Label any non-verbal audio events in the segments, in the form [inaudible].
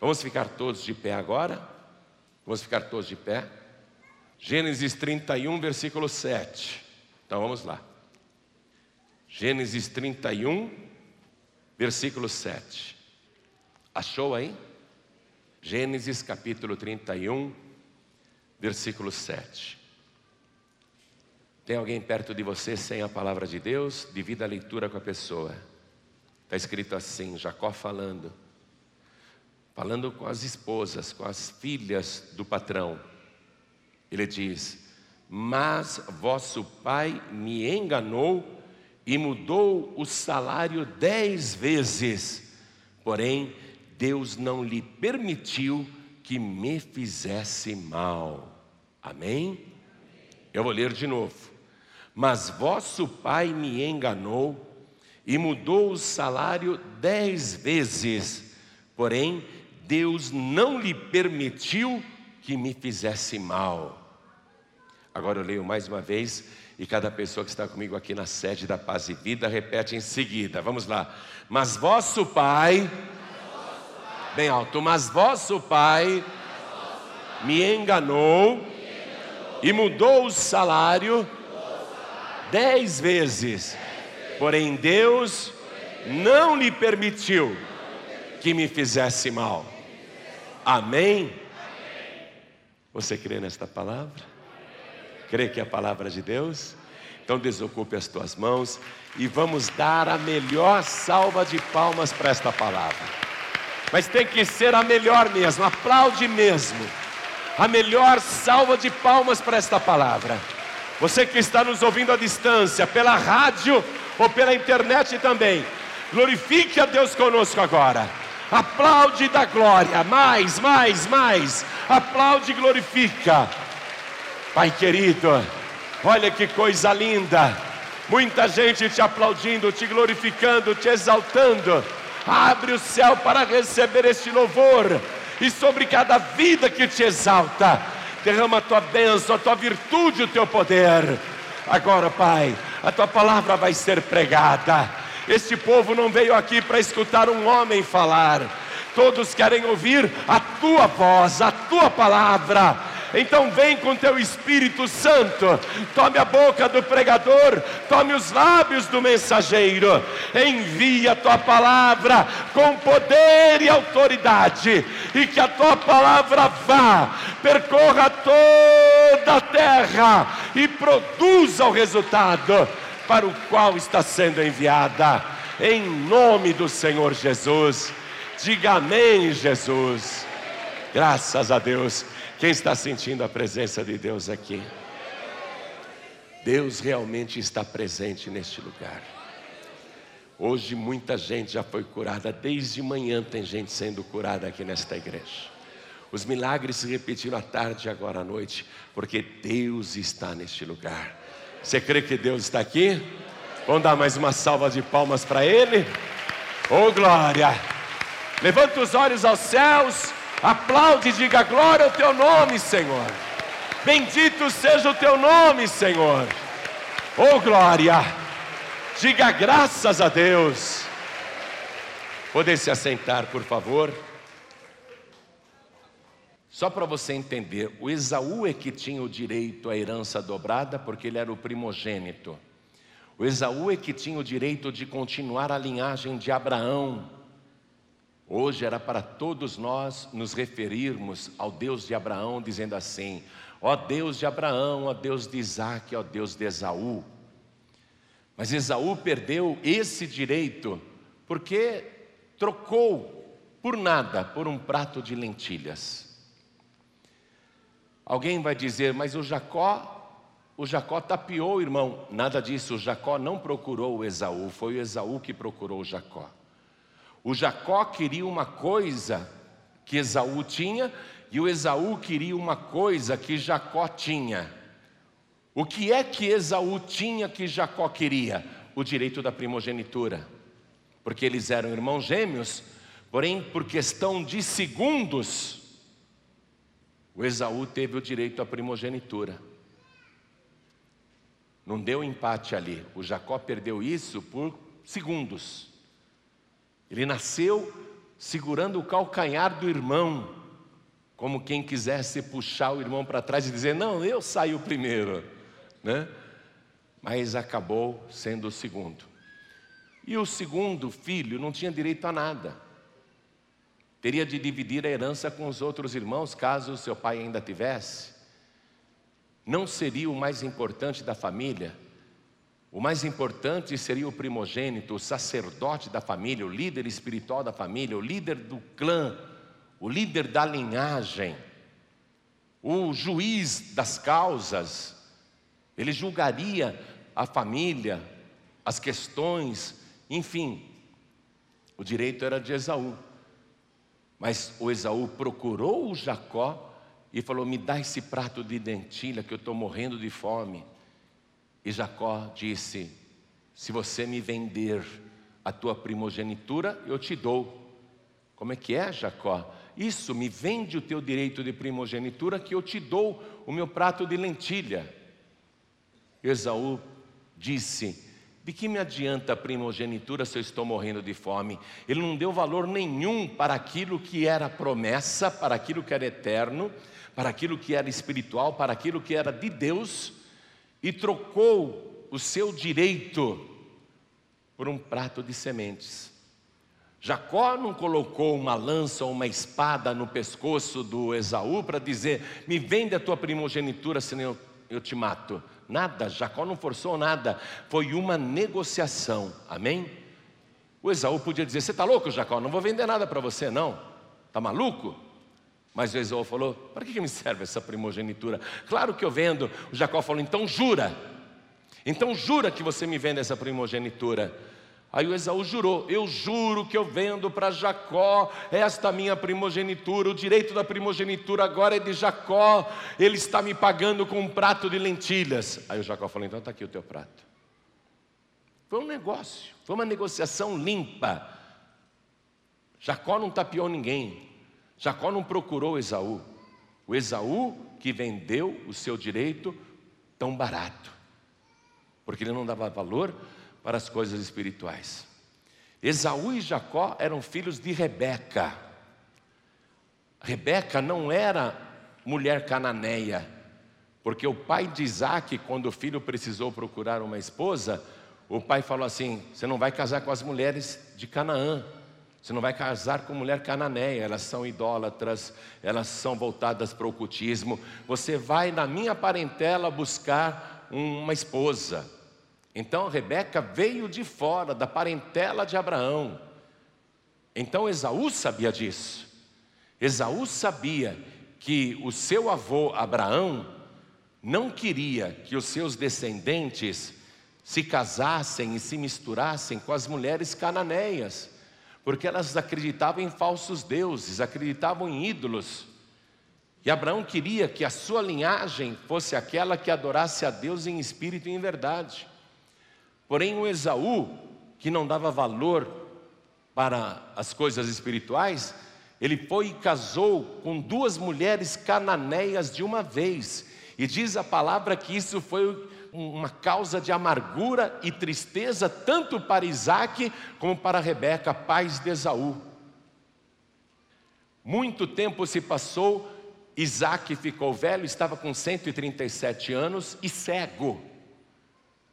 Vamos ficar todos de pé agora? Vamos ficar todos de pé? Gênesis 31, versículo 7. Então vamos lá. Gênesis 31, versículo 7. Achou aí? Gênesis capítulo 31, versículo 7. Tem alguém perto de você sem a palavra de Deus? Divida a leitura com a pessoa. Está escrito assim: Jacó falando, falando com as esposas, com as filhas do patrão. Ele diz: Mas vosso pai me enganou e mudou o salário dez vezes, porém Deus não lhe permitiu que me fizesse mal. Amém? Eu vou ler de novo. Mas vosso pai me enganou e mudou o salário dez vezes, porém Deus não lhe permitiu que me fizesse mal. Agora eu leio mais uma vez e cada pessoa que está comigo aqui na sede da Paz e Vida repete em seguida. Vamos lá. Mas vosso pai, bem alto, mas vosso pai me enganou e mudou o salário dez vezes, porém Deus não lhe permitiu que me fizesse mal. Amém? Você crê nesta palavra? Crê que é a palavra de Deus? Então desocupe as tuas mãos e vamos dar a melhor salva de palmas para esta palavra. Mas tem que ser a melhor mesmo, aplaude mesmo. A melhor salva de palmas para esta palavra. Você que está nos ouvindo à distância, pela rádio ou pela internet também, glorifique a Deus conosco agora. Aplaude da glória, mais, mais, mais. Aplaude e glorifica. Pai querido, olha que coisa linda. Muita gente te aplaudindo, te glorificando, te exaltando. Abre o céu para receber este louvor e sobre cada vida que te exalta derrama a tua bênção, a tua virtude, o teu poder. Agora, Pai, a tua palavra vai ser pregada. Este povo não veio aqui para escutar um homem falar, todos querem ouvir a tua voz, a tua palavra. Então vem com teu Espírito Santo, tome a boca do pregador, tome os lábios do mensageiro, envia a tua palavra com poder e autoridade, e que a tua palavra vá, percorra toda a terra e produza o resultado para o qual está sendo enviada, em nome do Senhor Jesus. Diga amém, Jesus. Graças a Deus. Quem está sentindo a presença de Deus aqui? Deus realmente está presente neste lugar. Hoje muita gente já foi curada, desde manhã tem gente sendo curada aqui nesta igreja. Os milagres se repetiram à tarde e agora à noite, porque Deus está neste lugar. Você crê que Deus está aqui? Vamos dar mais uma salva de palmas para Ele? Oh glória! Levanta os olhos aos céus Aplaude e diga glória ao teu nome, Senhor. Bendito seja o teu nome, Senhor. Oh glória. Diga graças a Deus. Poder se assentar, por favor. Só para você entender, o Esaú é que tinha o direito à herança dobrada, porque ele era o primogênito. O Esaú é que tinha o direito de continuar a linhagem de Abraão, Hoje era para todos nós nos referirmos ao Deus de Abraão, dizendo assim: ó Deus de Abraão, ó Deus de Isaac, ó Deus de Esaú. Mas Esaú perdeu esse direito porque trocou por nada, por um prato de lentilhas. Alguém vai dizer, mas o Jacó, o Jacó tapeou, irmão. Nada disso, o Jacó não procurou o Esaú, foi o Esaú que procurou o Jacó. O Jacó queria uma coisa que Esaú tinha, e o Esaú queria uma coisa que Jacó tinha. O que é que Esaú tinha que Jacó queria? O direito da primogenitura. Porque eles eram irmãos gêmeos, porém, por questão de segundos, o Esaú teve o direito à primogenitura. Não deu empate ali. O Jacó perdeu isso por segundos. Ele nasceu segurando o calcanhar do irmão, como quem quisesse puxar o irmão para trás e dizer: Não, eu saio primeiro, né? Mas acabou sendo o segundo. E o segundo filho não tinha direito a nada. Teria de dividir a herança com os outros irmãos, caso seu pai ainda tivesse. Não seria o mais importante da família. O mais importante seria o primogênito, o sacerdote da família, o líder espiritual da família, o líder do clã, o líder da linhagem, o juiz das causas. Ele julgaria a família, as questões, enfim, o direito era de Esaú. Mas o Esaú procurou o Jacó e falou: Me dá esse prato de dentilha que eu estou morrendo de fome. E Jacó disse: Se você me vender a tua primogenitura, eu te dou. Como é que é, Jacó? Isso, me vende o teu direito de primogenitura, que eu te dou o meu prato de lentilha. Esaú disse: de que me adianta a primogenitura se eu estou morrendo de fome? Ele não deu valor nenhum para aquilo que era promessa, para aquilo que era eterno, para aquilo que era espiritual, para aquilo que era de Deus, e trocou o seu direito por um prato de sementes. Jacó não colocou uma lança ou uma espada no pescoço do Esaú para dizer: me vende a tua primogenitura, senão eu, eu te mato. Nada, Jacó não forçou nada, foi uma negociação, amém? O Esaú podia dizer: Você está louco, Jacó? Não vou vender nada para você, não, está maluco? Mas o Esaú falou: Para que me serve essa primogenitura? Claro que eu vendo. O Jacó falou: Então jura, então jura que você me vende essa primogenitura. Aí o Esaú jurou: Eu juro que eu vendo para Jacó esta minha primogenitura, o direito da primogenitura agora é de Jacó, ele está me pagando com um prato de lentilhas. Aí o Jacó falou: Então está aqui o teu prato. Foi um negócio, foi uma negociação limpa. Jacó não tapeou ninguém, Jacó não procurou Esaú. O Esaú que vendeu o seu direito tão barato, porque ele não dava valor para as coisas espirituais. Esaú e Jacó eram filhos de Rebeca. Rebeca não era mulher cananeia, porque o pai de Isaac, quando o filho precisou procurar uma esposa, o pai falou assim: Você não vai casar com as mulheres de Canaã, você não vai casar com mulher cananeia, elas são idólatras, elas são voltadas para o ocultismo. Você vai na minha parentela buscar uma esposa. Então Rebeca veio de fora, da parentela de Abraão. Então Esaú sabia disso. Esaú sabia que o seu avô Abraão não queria que os seus descendentes se casassem e se misturassem com as mulheres cananeias, porque elas acreditavam em falsos deuses, acreditavam em ídolos. E Abraão queria que a sua linhagem fosse aquela que adorasse a Deus em espírito e em verdade. Porém, o Esaú, que não dava valor para as coisas espirituais, ele foi e casou com duas mulheres cananeias de uma vez. E diz a palavra que isso foi uma causa de amargura e tristeza, tanto para Isaac como para Rebeca, pais de Esaú. Muito tempo se passou, Isaac ficou velho, estava com 137 anos e cego.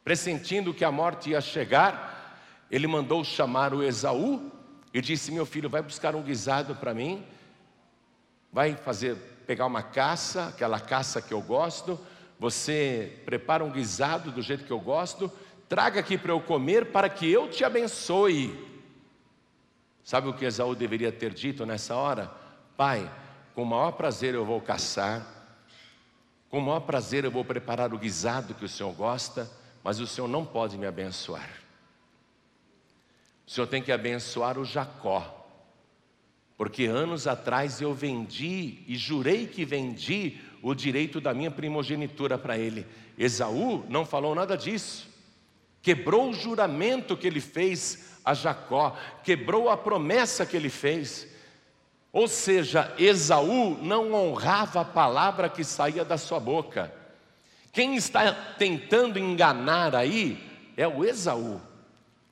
Pressentindo que a morte ia chegar, ele mandou chamar o Esaú e disse: Meu filho, vai buscar um guisado para mim, vai fazer, pegar uma caça, aquela caça que eu gosto, você prepara um guisado do jeito que eu gosto, traga aqui para eu comer, para que eu te abençoe. Sabe o que Esaú deveria ter dito nessa hora? Pai, com o maior prazer eu vou caçar, com o maior prazer eu vou preparar o guisado que o Senhor gosta mas o Senhor não pode me abençoar. O Senhor tem que abençoar o Jacó, porque anos atrás eu vendi e jurei que vendi o direito da minha primogenitura para ele. Esaú não falou nada disso, quebrou o juramento que ele fez a Jacó, quebrou a promessa que ele fez. Ou seja, Esaú não honrava a palavra que saía da sua boca. Quem está tentando enganar aí é o Esaú.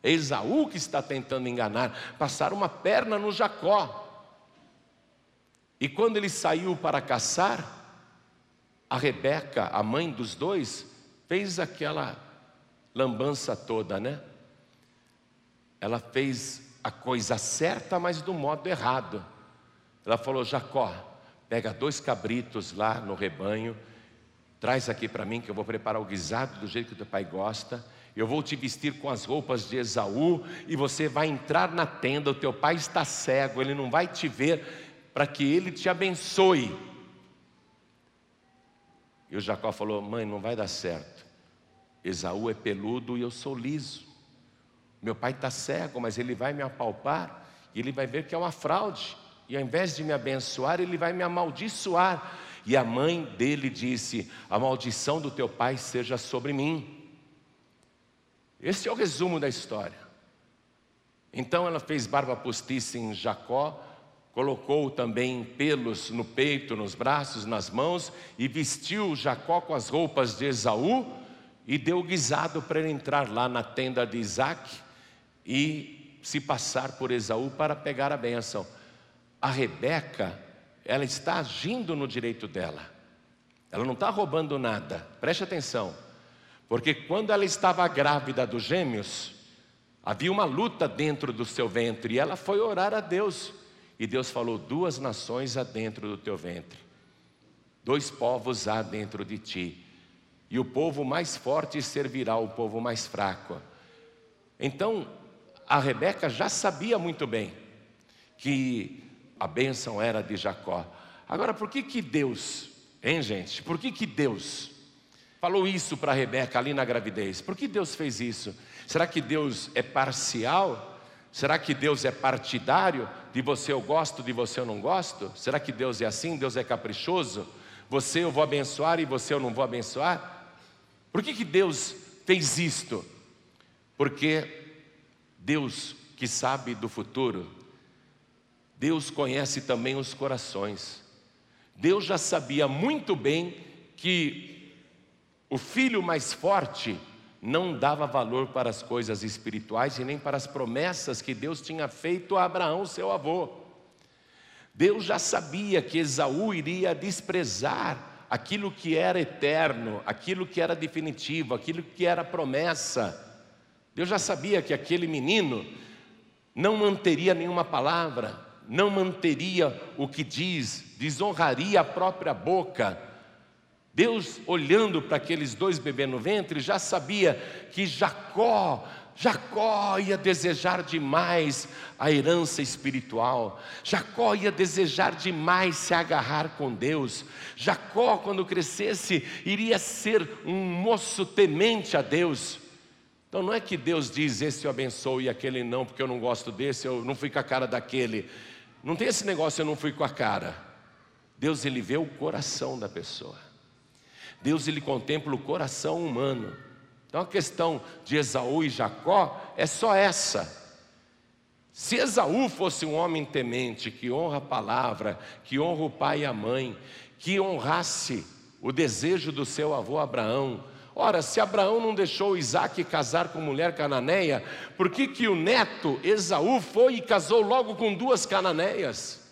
É Esaú que está tentando enganar, passar uma perna no Jacó. E quando ele saiu para caçar, a Rebeca, a mãe dos dois, fez aquela lambança toda, né? Ela fez a coisa certa, mas do modo errado. Ela falou: Jacó, pega dois cabritos lá no rebanho, traz aqui para mim que eu vou preparar o guisado do jeito que teu pai gosta. Eu vou te vestir com as roupas de Esaú e você vai entrar na tenda. O teu pai está cego, ele não vai te ver, para que ele te abençoe. E o Jacó falou: Mãe, não vai dar certo. Esaú é peludo e eu sou liso. Meu pai está cego, mas ele vai me apalpar e ele vai ver que é uma fraude. E ao invés de me abençoar, ele vai me amaldiçoar. E a mãe dele disse: A maldição do teu pai seja sobre mim. Esse é o resumo da história. Então ela fez barba postiça em Jacó, colocou também pelos no peito, nos braços, nas mãos, e vestiu Jacó com as roupas de Esaú, e deu guisado para ele entrar lá na tenda de Isaac e se passar por Esaú para pegar a bênção. A Rebeca, ela está agindo no direito dela, ela não está roubando nada, preste atenção. Porque quando ela estava grávida dos gêmeos, havia uma luta dentro do seu ventre, e ela foi orar a Deus. E Deus falou: Duas nações há dentro do teu ventre, dois povos há dentro de ti, e o povo mais forte servirá ao povo mais fraco. Então, a Rebeca já sabia muito bem que a bênção era de Jacó. Agora, por que que Deus, hein gente, por que que Deus falou isso para Rebeca ali na gravidez. Por que Deus fez isso? Será que Deus é parcial? Será que Deus é partidário? De você eu gosto, de você eu não gosto? Será que Deus é assim? Deus é caprichoso? Você eu vou abençoar e você eu não vou abençoar? Por que, que Deus fez isto? Porque Deus que sabe do futuro, Deus conhece também os corações. Deus já sabia muito bem que o filho mais forte não dava valor para as coisas espirituais e nem para as promessas que Deus tinha feito a Abraão, seu avô. Deus já sabia que Esaú iria desprezar aquilo que era eterno, aquilo que era definitivo, aquilo que era promessa. Deus já sabia que aquele menino não manteria nenhuma palavra, não manteria o que diz, desonraria a própria boca Deus, olhando para aqueles dois bebês no ventre, já sabia que Jacó, Jacó ia desejar demais a herança espiritual, Jacó ia desejar demais se agarrar com Deus, Jacó, quando crescesse, iria ser um moço temente a Deus. Então não é que Deus diz: esse eu abençoo e aquele não, porque eu não gosto desse, eu não fui com a cara daquele. Não tem esse negócio, eu não fui com a cara. Deus, ele vê o coração da pessoa. Deus ele contempla o coração humano. Então a questão de Esaú e Jacó é só essa. Se Esaú fosse um homem temente, que honra a palavra, que honra o pai e a mãe, que honrasse o desejo do seu avô Abraão, ora, se Abraão não deixou Isaac casar com mulher cananeia, por que, que o neto Esaú foi e casou logo com duas cananeias?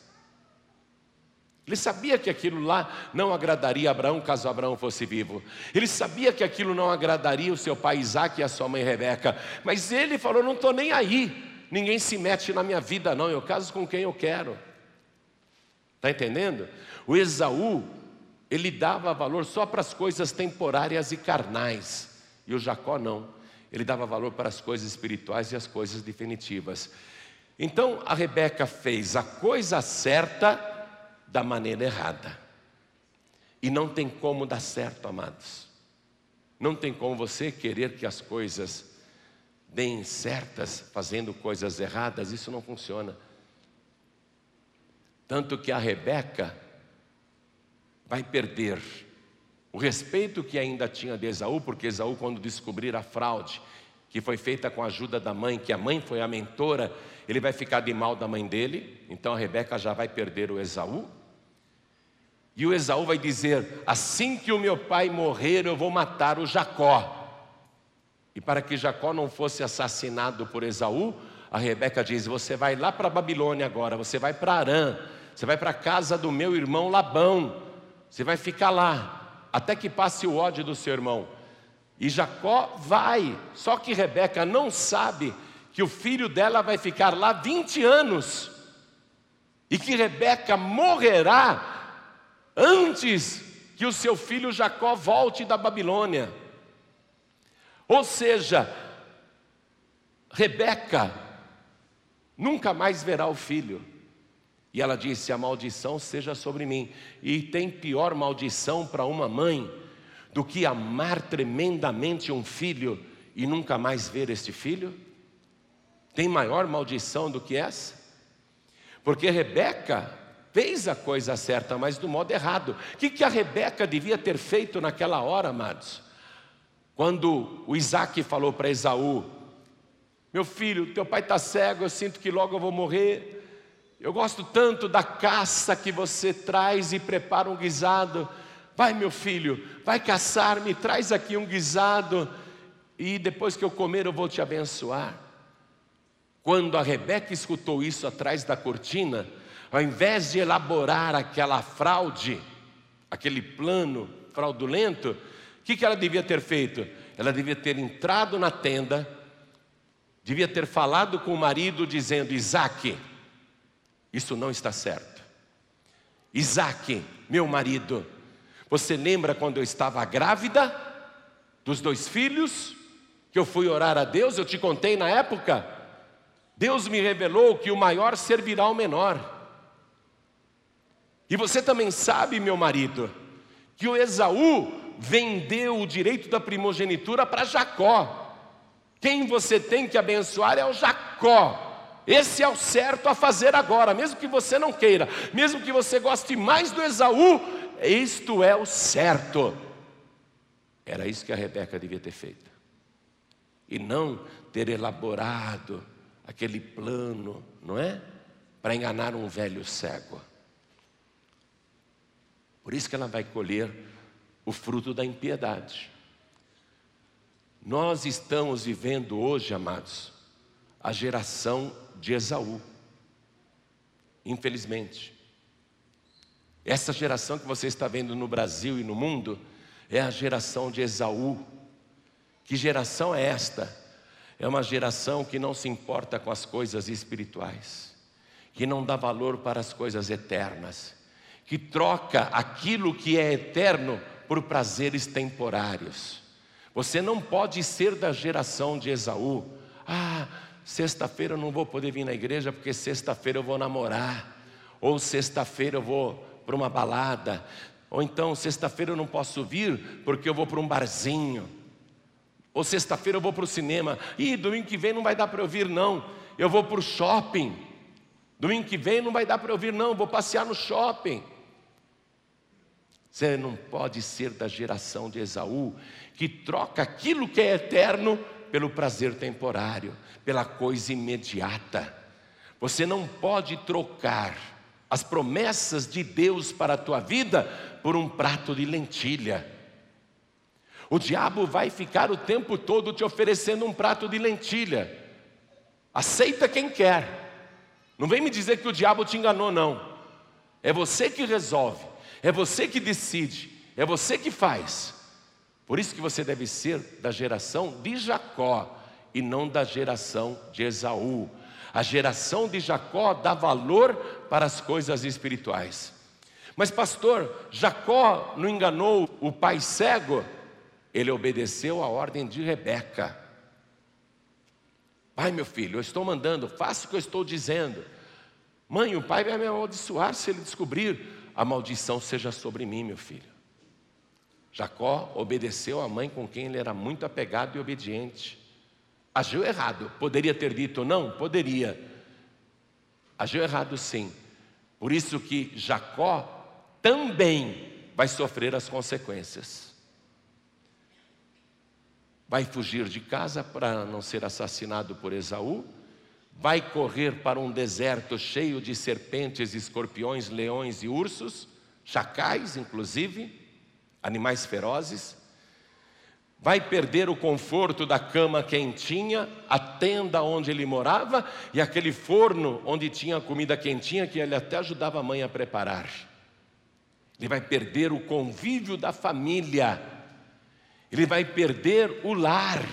Ele sabia que aquilo lá não agradaria Abraão caso Abraão fosse vivo. Ele sabia que aquilo não agradaria o seu pai Isaac e a sua mãe Rebeca. Mas ele falou: Não estou nem aí. Ninguém se mete na minha vida, não. Eu caso com quem eu quero. Está entendendo? O Esaú, ele dava valor só para as coisas temporárias e carnais. E o Jacó não. Ele dava valor para as coisas espirituais e as coisas definitivas. Então a Rebeca fez a coisa certa da maneira errada. E não tem como dar certo, amados. Não tem como você querer que as coisas deem certas fazendo coisas erradas, isso não funciona. Tanto que a Rebeca vai perder o respeito que ainda tinha de Esaú, porque Esaú, quando descobrir a fraude que foi feita com a ajuda da mãe, que a mãe foi a mentora, ele vai ficar de mal da mãe dele, então a Rebeca já vai perder o Esaú. E o Esaú vai dizer: Assim que o meu pai morrer, eu vou matar o Jacó. E para que Jacó não fosse assassinado por Esaú, a Rebeca diz: Você vai lá para a Babilônia agora, você vai para Arã, você vai para a casa do meu irmão Labão, você vai ficar lá, até que passe o ódio do seu irmão. E Jacó vai, só que Rebeca não sabe que o filho dela vai ficar lá 20 anos, e que Rebeca morrerá antes que o seu filho Jacó volte da Babilônia. Ou seja, Rebeca nunca mais verá o filho. E ela disse: A maldição seja sobre mim. E tem pior maldição para uma mãe do que amar tremendamente um filho e nunca mais ver este filho? Tem maior maldição do que essa? Porque Rebeca fez a coisa certa, mas do modo errado. O que, que a Rebeca devia ter feito naquela hora, amados? Quando o Isaac falou para Esaú: Meu filho, teu pai está cego, eu sinto que logo eu vou morrer. Eu gosto tanto da caça que você traz e prepara um guisado. Vai, meu filho, vai caçar, me traz aqui um guisado, e depois que eu comer eu vou te abençoar. Quando a Rebeca escutou isso atrás da cortina, ao invés de elaborar aquela fraude, aquele plano fraudulento, o que, que ela devia ter feito? Ela devia ter entrado na tenda, devia ter falado com o marido, dizendo: Isaac, isso não está certo. Isaac, meu marido, você lembra quando eu estava grávida dos dois filhos? Que eu fui orar a Deus, eu te contei na época. Deus me revelou que o maior servirá ao menor. E você também sabe, meu marido, que o Esaú vendeu o direito da primogenitura para Jacó. Quem você tem que abençoar é o Jacó. Esse é o certo a fazer agora, mesmo que você não queira, mesmo que você goste mais do Esaú, isto é o certo. Era isso que a Rebeca devia ter feito, e não ter elaborado aquele plano, não é? Para enganar um velho cego. Por isso que ela vai colher o fruto da impiedade. Nós estamos vivendo hoje, amados, a geração de Esaú. Infelizmente. Essa geração que você está vendo no Brasil e no mundo é a geração de Esaú. Que geração é esta? É uma geração que não se importa com as coisas espirituais, que não dá valor para as coisas eternas, que troca aquilo que é eterno por prazeres temporários. Você não pode ser da geração de Esaú. Ah, sexta-feira eu não vou poder vir na igreja porque sexta-feira eu vou namorar, ou sexta-feira eu vou para uma balada, ou então sexta-feira eu não posso vir porque eu vou para um barzinho, ou sexta-feira eu vou para o cinema, e domingo que vem não vai dar para eu vir, não, eu vou para o shopping, domingo que vem não vai dar para eu vir, não, eu vou passear no shopping. Você não pode ser da geração de Esaú, que troca aquilo que é eterno pelo prazer temporário, pela coisa imediata. Você não pode trocar as promessas de Deus para a tua vida por um prato de lentilha. O diabo vai ficar o tempo todo te oferecendo um prato de lentilha. Aceita quem quer. Não vem me dizer que o diabo te enganou, não. É você que resolve, é você que decide, é você que faz. Por isso que você deve ser da geração de Jacó e não da geração de Esaú. A geração de Jacó dá valor para as coisas espirituais. Mas, pastor, Jacó não enganou o pai cego? Ele obedeceu a ordem de Rebeca. Pai, meu filho, eu estou mandando, faça o que eu estou dizendo. Mãe, o pai vai me amaldiçoar se ele descobrir. A maldição seja sobre mim, meu filho. Jacó obedeceu a mãe com quem ele era muito apegado e obediente. Agiu errado. Poderia ter dito não? Poderia. Agiu errado sim. Por isso que Jacó também vai sofrer as consequências. Vai fugir de casa para não ser assassinado por Esaú, vai correr para um deserto cheio de serpentes, escorpiões, leões e ursos, chacais, inclusive, animais ferozes, vai perder o conforto da cama quentinha, a tenda onde ele morava e aquele forno onde tinha comida quentinha que ele até ajudava a mãe a preparar. Ele vai perder o convívio da família, ele vai perder o lar.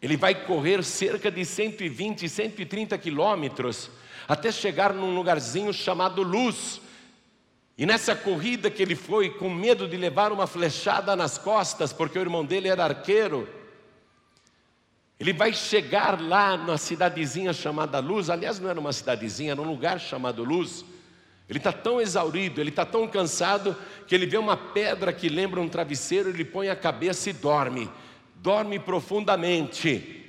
Ele vai correr cerca de 120, 130 quilômetros até chegar num lugarzinho chamado Luz, e nessa corrida que ele foi com medo de levar uma flechada nas costas, porque o irmão dele era arqueiro, ele vai chegar lá na cidadezinha chamada Luz, aliás, não era uma cidadezinha, era um lugar chamado Luz. Ele está tão exaurido, ele está tão cansado, que ele vê uma pedra que lembra um travesseiro, ele põe a cabeça e dorme, dorme profundamente.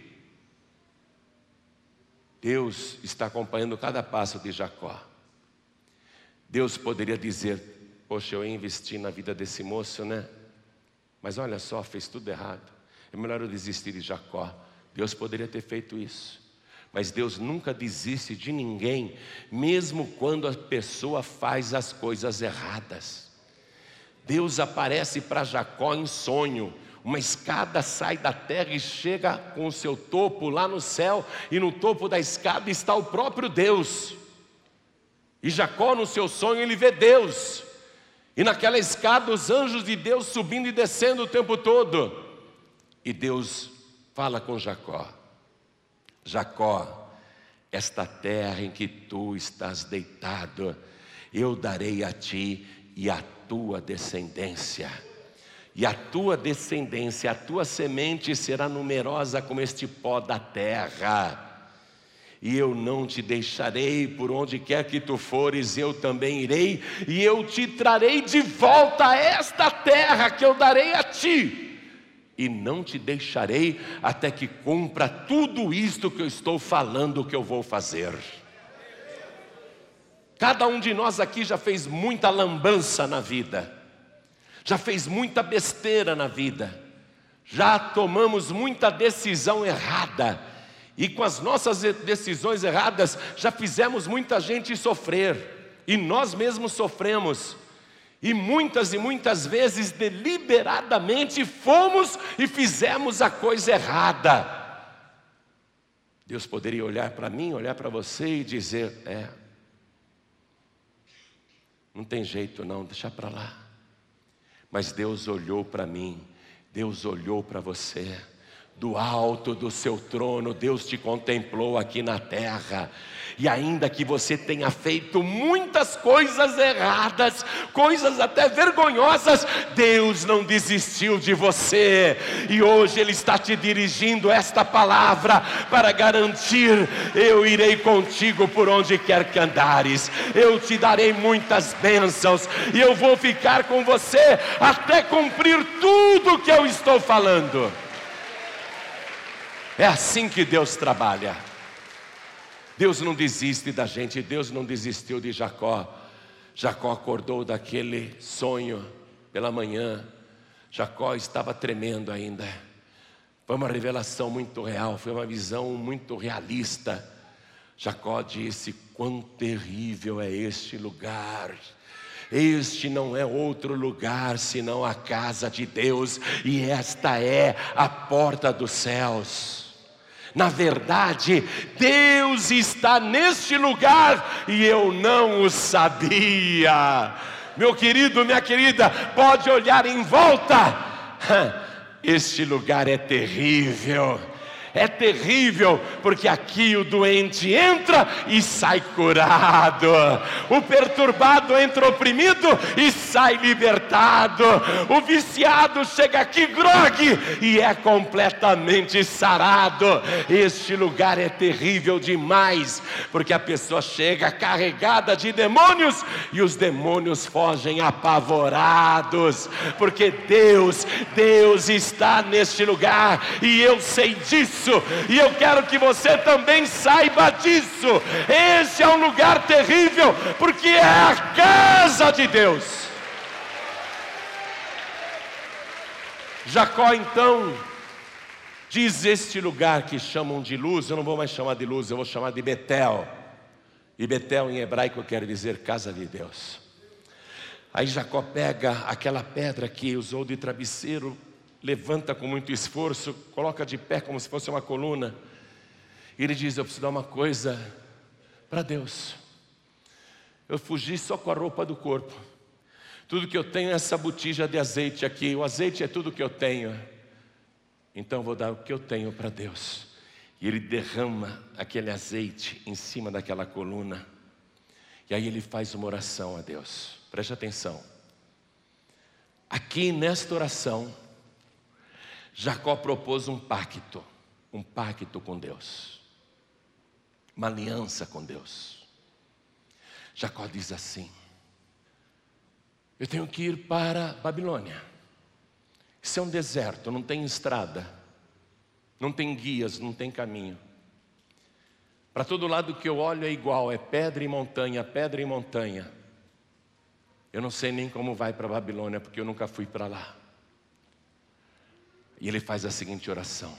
Deus está acompanhando cada passo de Jacó. Deus poderia dizer: Poxa, eu investi na vida desse moço, né? Mas olha só, fez tudo errado. É melhor eu desistir de Jacó. Deus poderia ter feito isso. Mas Deus nunca desiste de ninguém, mesmo quando a pessoa faz as coisas erradas. Deus aparece para Jacó em sonho. Uma escada sai da terra e chega com o seu topo lá no céu, e no topo da escada está o próprio Deus. E Jacó, no seu sonho, ele vê Deus. E naquela escada, os anjos de Deus subindo e descendo o tempo todo. E Deus fala com Jacó: Jacó, esta terra em que tu estás deitado, eu darei a ti e à tua descendência. E a tua descendência, a tua semente será numerosa como este pó da terra e eu não te deixarei, por onde quer que tu fores, eu também irei, e eu te trarei de volta a esta terra que eu darei a ti, e não te deixarei até que cumpra tudo isto que eu estou falando que eu vou fazer. Cada um de nós aqui já fez muita lambança na vida, já fez muita besteira na vida, já tomamos muita decisão errada, e com as nossas decisões erradas, já fizemos muita gente sofrer, e nós mesmos sofremos. E muitas e muitas vezes, deliberadamente, fomos e fizemos a coisa errada. Deus poderia olhar para mim, olhar para você e dizer: É, não tem jeito não, deixa para lá. Mas Deus olhou para mim, Deus olhou para você do alto do seu trono, Deus te contemplou aqui na terra. E ainda que você tenha feito muitas coisas erradas, coisas até vergonhosas, Deus não desistiu de você. E hoje Ele está te dirigindo esta palavra para garantir: eu irei contigo por onde quer que andares, eu te darei muitas bênçãos, e eu vou ficar com você até cumprir tudo que eu estou falando. É assim que Deus trabalha. Deus não desiste da gente, Deus não desistiu de Jacó. Jacó acordou daquele sonho pela manhã. Jacó estava tremendo ainda. Foi uma revelação muito real, foi uma visão muito realista. Jacó disse: Quão terrível é este lugar! Este não é outro lugar senão a casa de Deus, e esta é a porta dos céus. Na verdade, Deus está neste lugar e eu não o sabia. Meu querido, minha querida, pode olhar em volta. [laughs] Este lugar é terrível é terrível, porque aqui o doente entra e sai curado, o perturbado entra oprimido e sai libertado, o viciado chega aqui grogue e é completamente sarado. Este lugar é terrível demais, porque a pessoa chega carregada de demônios e os demônios fogem apavorados, porque Deus, Deus está neste lugar e eu sei disso disso, e eu quero que você também saiba disso. Esse é um lugar terrível, porque é a casa de Deus. Jacó então diz este lugar que chamam de luz, eu não vou mais chamar de luz, eu vou chamar de Betel. E Betel em hebraico quer dizer casa de Deus. Aí Jacó pega aquela pedra que usou de travesseiro levanta com muito esforço, coloca de pé como se fosse uma coluna. E ele diz: Eu preciso dar uma coisa para Deus. Eu fugi só com a roupa do corpo. Tudo que eu tenho é essa botija de azeite aqui. O azeite é tudo que eu tenho. Então vou dar o que eu tenho para Deus. E ele derrama aquele azeite em cima daquela coluna. E aí ele faz uma oração a Deus. Preste atenção. Aqui nesta oração, Jacó propôs um pacto, um pacto com Deus, uma aliança com Deus. Jacó diz assim: Eu tenho que ir para Babilônia. Isso é um deserto, não tem estrada, não tem guias, não tem caminho. Para todo lado que eu olho é igual, é pedra e montanha, pedra e montanha. Eu não sei nem como vai para Babilônia, porque eu nunca fui para lá. E ele faz a seguinte oração: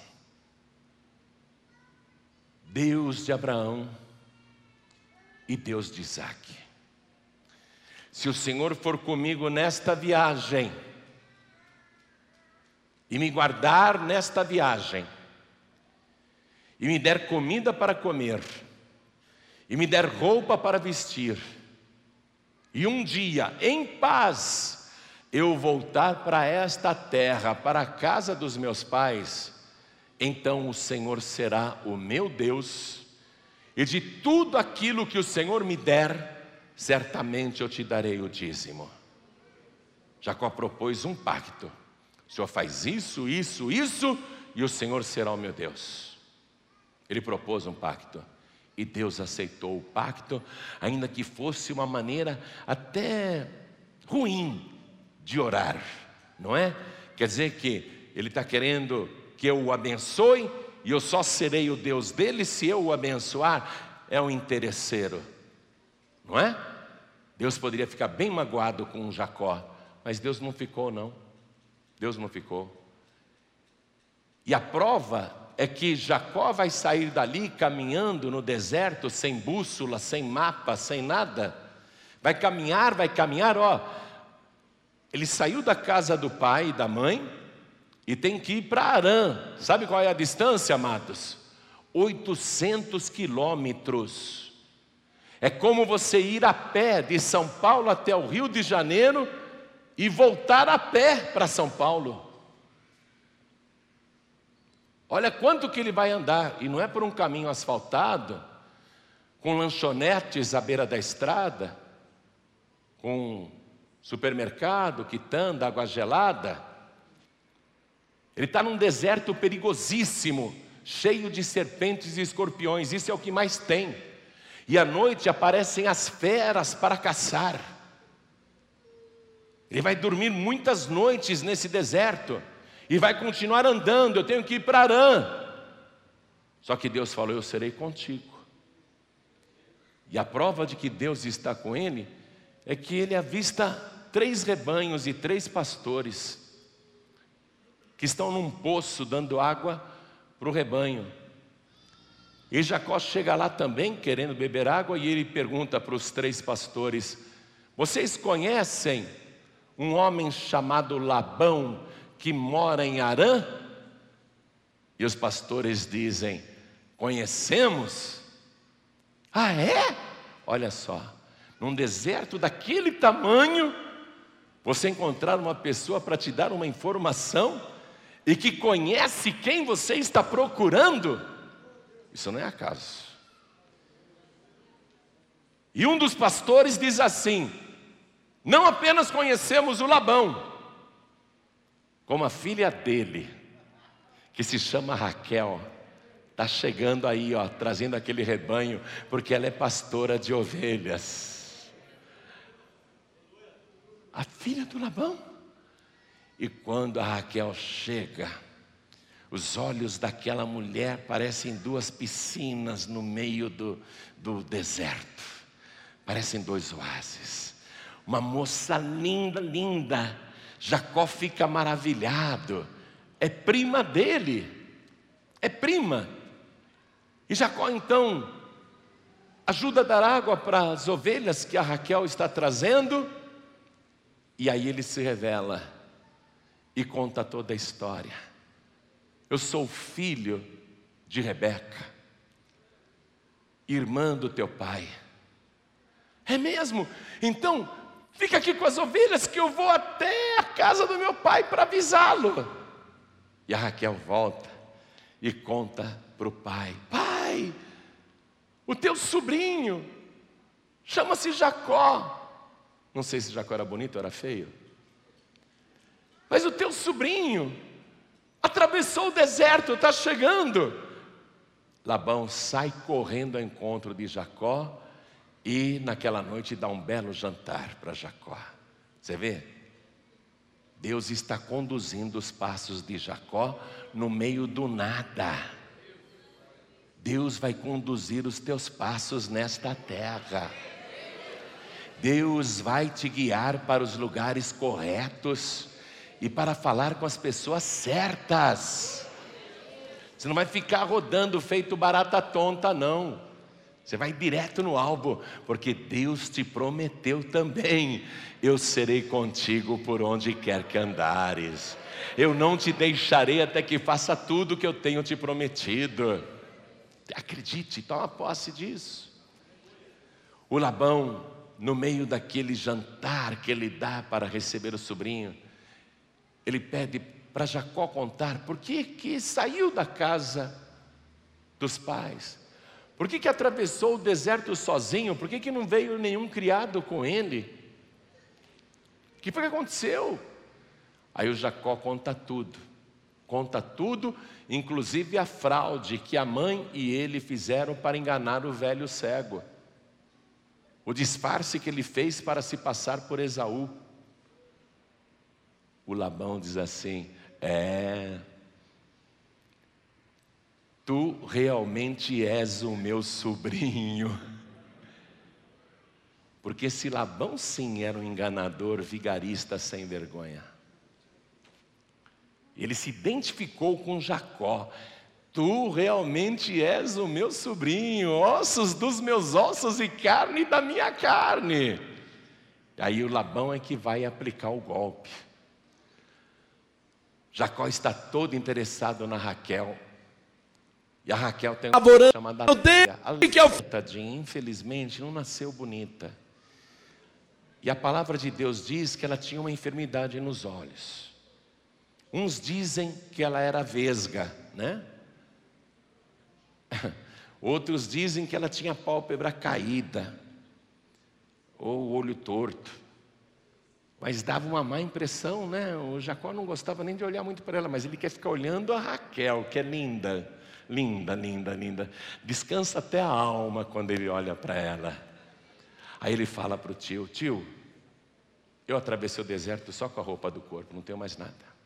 Deus de Abraão e Deus de Isaac, se o Senhor for comigo nesta viagem, e me guardar nesta viagem, e me der comida para comer, e me der roupa para vestir, e um dia, em paz, eu voltar para esta terra, para a casa dos meus pais, então o Senhor será o meu Deus, e de tudo aquilo que o Senhor me der, certamente eu te darei o dízimo. Jacó propôs um pacto: o Senhor faz isso, isso, isso, e o Senhor será o meu Deus. Ele propôs um pacto. E Deus aceitou o pacto, ainda que fosse uma maneira até ruim de orar, não é? Quer dizer que Ele está querendo que eu o abençoe e eu só serei o Deus dele se eu o abençoar. É um interesseiro, não é? Deus poderia ficar bem magoado com Jacó, mas Deus não ficou, não. Deus não ficou. E a prova é que Jacó vai sair dali caminhando no deserto, sem bússola, sem mapa, sem nada. Vai caminhar, vai caminhar, ó. Ele saiu da casa do pai e da mãe e tem que ir para Arã. Sabe qual é a distância, amados? 800 quilômetros. É como você ir a pé de São Paulo até o Rio de Janeiro e voltar a pé para São Paulo. Olha quanto que ele vai andar, e não é por um caminho asfaltado, com lanchonetes à beira da estrada, com supermercado, quitanda, água gelada. Ele está num deserto perigosíssimo, cheio de serpentes e escorpiões, isso é o que mais tem. E à noite aparecem as feras para caçar. Ele vai dormir muitas noites nesse deserto e vai continuar andando. Eu tenho que ir para Arã. Só que Deus falou: Eu serei contigo. E a prova de que Deus está com ele é que ele avista três rebanhos e três pastores que estão num poço dando água para o rebanho. E Jacó chega lá também querendo beber água e ele pergunta para os três pastores: Vocês conhecem um homem chamado Labão que mora em Arã? E os pastores dizem: Conhecemos? Ah, é? Olha só, num deserto daquele tamanho, você encontrar uma pessoa para te dar uma informação e que conhece quem você está procurando, isso não é acaso. E um dos pastores diz assim: Não apenas conhecemos o Labão, como a filha dele, que se chama Raquel, está chegando aí, ó, trazendo aquele rebanho, porque ela é pastora de ovelhas. A filha do Labão. E quando a Raquel chega, os olhos daquela mulher parecem duas piscinas no meio do, do deserto, parecem dois oásis. Uma moça linda, linda, Jacó fica maravilhado, é prima dele, é prima. E Jacó então ajuda a dar água para as ovelhas que a Raquel está trazendo, e aí ele se revela: e conta toda a história. Eu sou filho de Rebeca, irmã do teu pai. É mesmo? Então, fica aqui com as ovelhas que eu vou até a casa do meu pai para avisá-lo. E a Raquel volta e conta para o pai: Pai, o teu sobrinho chama-se Jacó. Não sei se Jacó era bonito ou era feio. Mas o teu sobrinho atravessou o deserto, está chegando. Labão sai correndo ao encontro de Jacó e naquela noite dá um belo jantar para Jacó. Você vê? Deus está conduzindo os passos de Jacó no meio do nada. Deus vai conduzir os teus passos nesta terra. Deus vai te guiar para os lugares corretos e para falar com as pessoas certas. Você não vai ficar rodando feito barata tonta, não. Você vai direto no alvo, porque Deus te prometeu também: eu serei contigo por onde quer que andares. Eu não te deixarei até que faça tudo o que eu tenho te prometido. Acredite, toma posse disso. O Labão, no meio daquele jantar que ele dá para receber o sobrinho, ele pede para Jacó contar por que, que saiu da casa dos pais, por que, que atravessou o deserto sozinho, por que, que não veio nenhum criado com ele, o que foi que aconteceu? Aí o Jacó conta tudo, conta tudo, inclusive a fraude que a mãe e ele fizeram para enganar o velho cego, o disfarce que ele fez para se passar por Esaú. O Labão diz assim: É, tu realmente és o meu sobrinho. [laughs] Porque se Labão sim era um enganador, vigarista sem vergonha. Ele se identificou com Jacó. Tu realmente és o meu sobrinho, ossos dos meus ossos e carne da minha carne. Aí o Labão é que vai aplicar o golpe. Jacó está todo interessado na Raquel. E a Raquel tem uma chamada meu Deus, que eu- tadinha, infelizmente, não nasceu bonita. E a palavra de Deus diz que ela tinha uma enfermidade nos olhos. Uns dizem que ela era vesga, né? [coughs] Outros dizem que ela tinha pálpebra caída, ou olho torto. Mas dava uma má impressão, né? O Jacó não gostava nem de olhar muito para ela, mas ele quer ficar olhando a Raquel, que é linda, linda, linda, linda. Descansa até a alma quando ele olha para ela. Aí ele fala para o tio: Tio, eu atravessei o deserto só com a roupa do corpo, não tenho mais nada.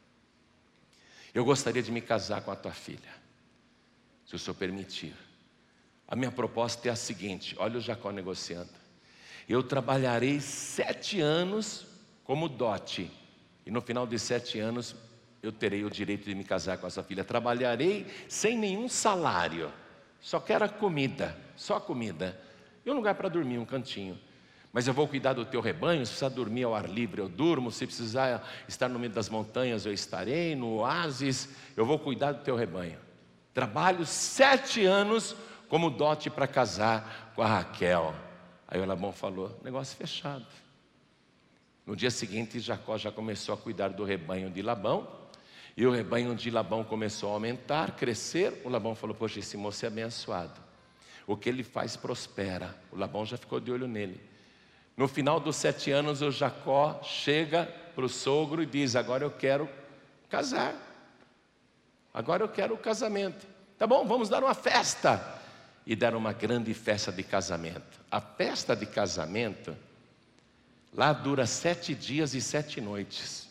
Eu gostaria de me casar com a tua filha, se o senhor permitir. A minha proposta é a seguinte: olha o Jacó negociando. Eu trabalharei sete anos como dote, e no final de sete anos eu terei o direito de me casar com a sua filha. Trabalharei sem nenhum salário, só quero a comida, só a comida, e um lugar para dormir, um cantinho. Mas eu vou cuidar do teu rebanho, se precisar dormir ao ar livre, eu durmo, se precisar estar no meio das montanhas, eu estarei, no oásis, eu vou cuidar do teu rebanho. Trabalho sete anos como dote para casar com a Raquel. Aí o Labão falou: negócio fechado. No dia seguinte, Jacó já começou a cuidar do rebanho de Labão, e o rebanho de Labão começou a aumentar, crescer. O Labão falou: Poxa, esse moço é abençoado. O que ele faz prospera. O Labão já ficou de olho nele. No final dos sete anos, o Jacó chega para o sogro e diz: Agora eu quero casar. Agora eu quero o casamento. Tá bom, vamos dar uma festa. E deram uma grande festa de casamento. A festa de casamento lá dura sete dias e sete noites.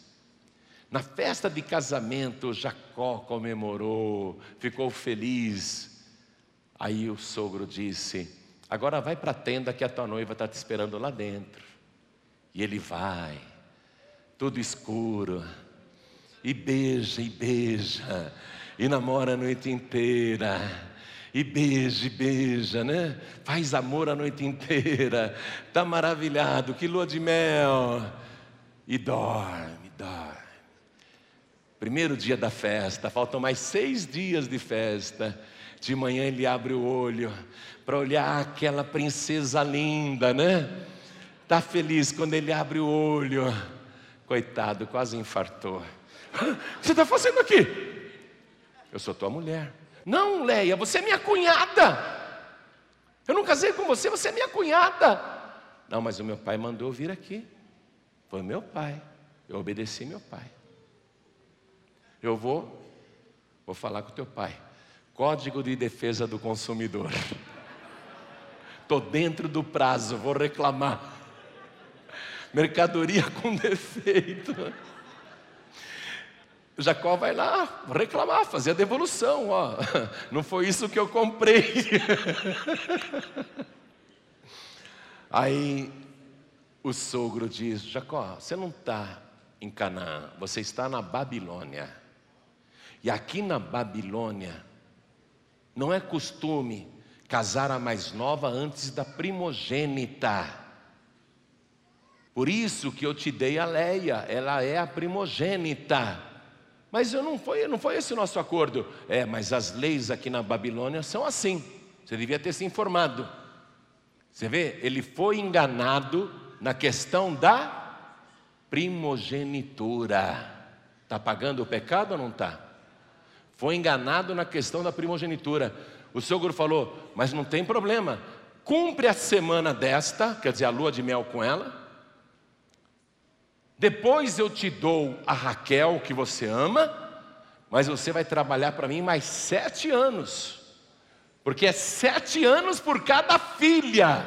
Na festa de casamento, Jacó comemorou, ficou feliz. Aí o sogro disse: Agora vai para a tenda que a tua noiva está te esperando lá dentro. E ele vai, tudo escuro, e beija, e beija, e namora a noite inteira. E beija, e beija, né? Faz amor a noite inteira. Tá maravilhado, que lua de mel. E dorme, dorme. Primeiro dia da festa, faltam mais seis dias de festa. De manhã ele abre o olho para olhar aquela princesa linda, né? Tá feliz quando ele abre o olho. Coitado, quase infartou. O que você está fazendo aqui? Eu sou tua mulher. Não, Leia, você é minha cunhada. Eu não casei com você, você é minha cunhada. Não, mas o meu pai mandou vir aqui. Foi meu pai. Eu obedeci meu pai. Eu vou, vou falar com teu pai. Código de defesa do consumidor. Estou dentro do prazo, vou reclamar. Mercadoria com defeito. Jacó vai lá reclamar, fazer a devolução, ó. [laughs] Não foi isso que eu comprei. [laughs] Aí o sogro diz: Jacó, você não está em Canaã, você está na Babilônia. E aqui na Babilônia, não é costume casar a mais nova antes da primogênita. Por isso que eu te dei a Leia, ela é a primogênita. Mas eu não foi, não foi esse o nosso acordo. É, mas as leis aqui na Babilônia são assim. Você devia ter se informado. Você vê, ele foi enganado na questão da primogenitura. Está pagando o pecado ou não está? Foi enganado na questão da primogenitura. O sogro falou: Mas não tem problema, cumpre a semana desta, quer dizer, a lua de mel com ela. Depois eu te dou a Raquel que você ama, mas você vai trabalhar para mim mais sete anos, porque é sete anos por cada filha.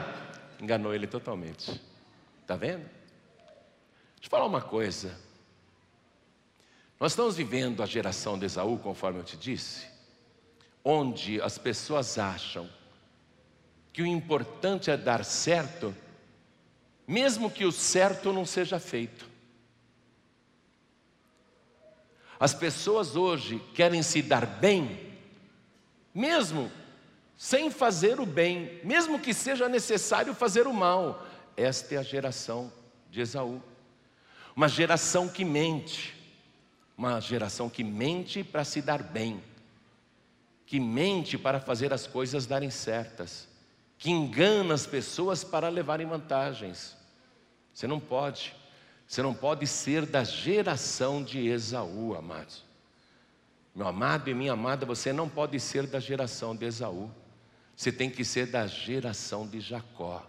Enganou ele totalmente. Está vendo? Deixa eu falar uma coisa. Nós estamos vivendo a geração de Esaú, conforme eu te disse, onde as pessoas acham que o importante é dar certo, mesmo que o certo não seja feito. As pessoas hoje querem se dar bem, mesmo sem fazer o bem, mesmo que seja necessário fazer o mal. Esta é a geração de Esaú, uma geração que mente uma geração que mente para se dar bem, que mente para fazer as coisas darem certas, que engana as pessoas para levarem vantagens. Você não pode, você não pode ser da geração de Esaú, amados. Meu amado e minha amada, você não pode ser da geração de Esaú. Você tem que ser da geração de Jacó.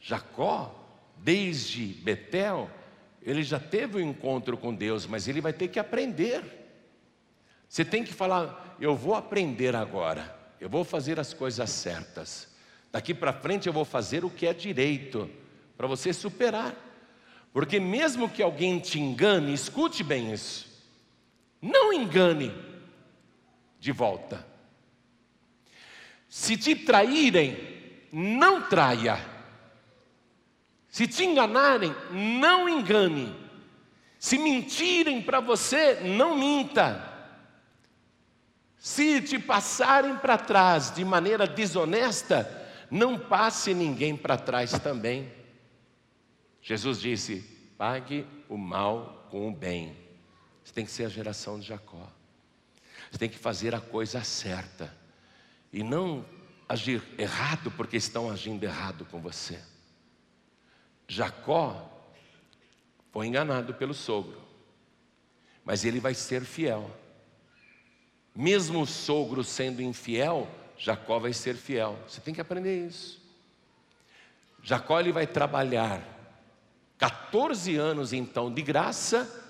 Jacó, desde Betel, ele já teve o um encontro com Deus, mas ele vai ter que aprender. Você tem que falar: eu vou aprender agora, eu vou fazer as coisas certas. Daqui para frente eu vou fazer o que é direito, para você superar. Porque mesmo que alguém te engane, escute bem isso. Não engane de volta. Se te traírem, não traia. Se te enganarem, não engane. Se mentirem para você, não minta. Se te passarem para trás de maneira desonesta, não passe ninguém para trás também. Jesus disse: pague o mal com o bem. Você tem que ser a geração de Jacó. Você tem que fazer a coisa certa e não agir errado porque estão agindo errado com você. Jacó foi enganado pelo sogro, mas ele vai ser fiel. Mesmo o sogro sendo infiel, Jacó vai ser fiel. Você tem que aprender isso. Jacó ele vai trabalhar 14 anos então de graça,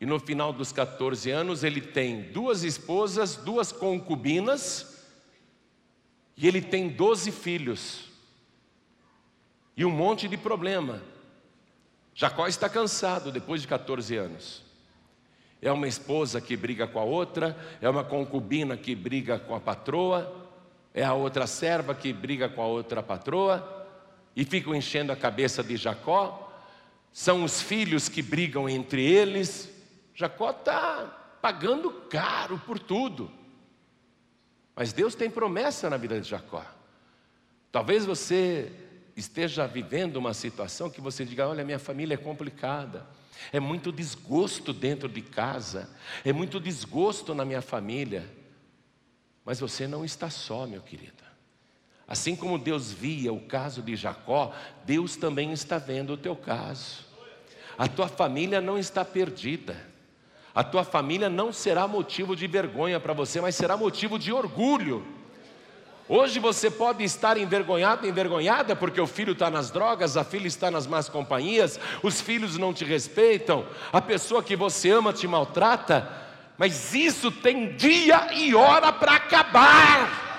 e no final dos 14 anos ele tem duas esposas, duas concubinas, e ele tem 12 filhos e um monte de problema. Jacó está cansado depois de 14 anos. É uma esposa que briga com a outra, é uma concubina que briga com a patroa, é a outra serva que briga com a outra patroa, e ficam enchendo a cabeça de Jacó. São os filhos que brigam entre eles. Jacó está pagando caro por tudo. Mas Deus tem promessa na vida de Jacó. Talvez você esteja vivendo uma situação que você diga: olha, minha família é complicada, é muito desgosto dentro de casa, é muito desgosto na minha família. Mas você não está só, meu querido. Assim como Deus via o caso de Jacó, Deus também está vendo o teu caso. A tua família não está perdida. A tua família não será motivo de vergonha para você, mas será motivo de orgulho. Hoje você pode estar envergonhado, envergonhada, porque o filho está nas drogas, a filha está nas más companhias, os filhos não te respeitam, a pessoa que você ama te maltrata, mas isso tem dia e hora para acabar.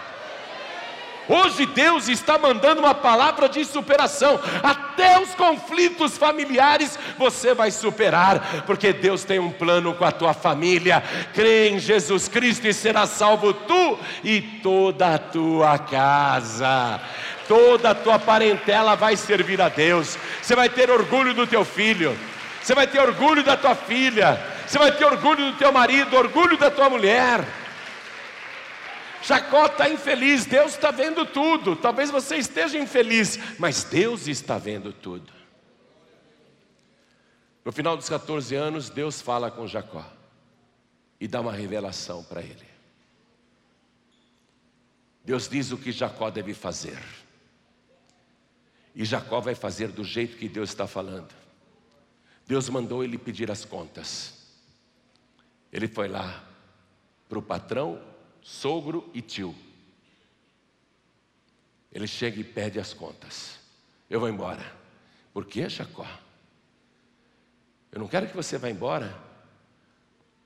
Hoje Deus está mandando uma palavra de superação. Até os conflitos familiares você vai superar, porque Deus tem um plano com a tua família. Crê em Jesus Cristo e será salvo tu e toda a tua casa. Toda a tua parentela vai servir a Deus. Você vai ter orgulho do teu filho. Você vai ter orgulho da tua filha. Você vai ter orgulho do teu marido, orgulho da tua mulher. Jacó está infeliz, Deus está vendo tudo. Talvez você esteja infeliz, mas Deus está vendo tudo. No final dos 14 anos, Deus fala com Jacó e dá uma revelação para ele. Deus diz o que Jacó deve fazer. E Jacó vai fazer do jeito que Deus está falando. Deus mandou ele pedir as contas. Ele foi lá para o patrão sogro e tio. Ele chega e pede as contas. Eu vou embora. Por que, Jacó? Eu não quero que você vá embora.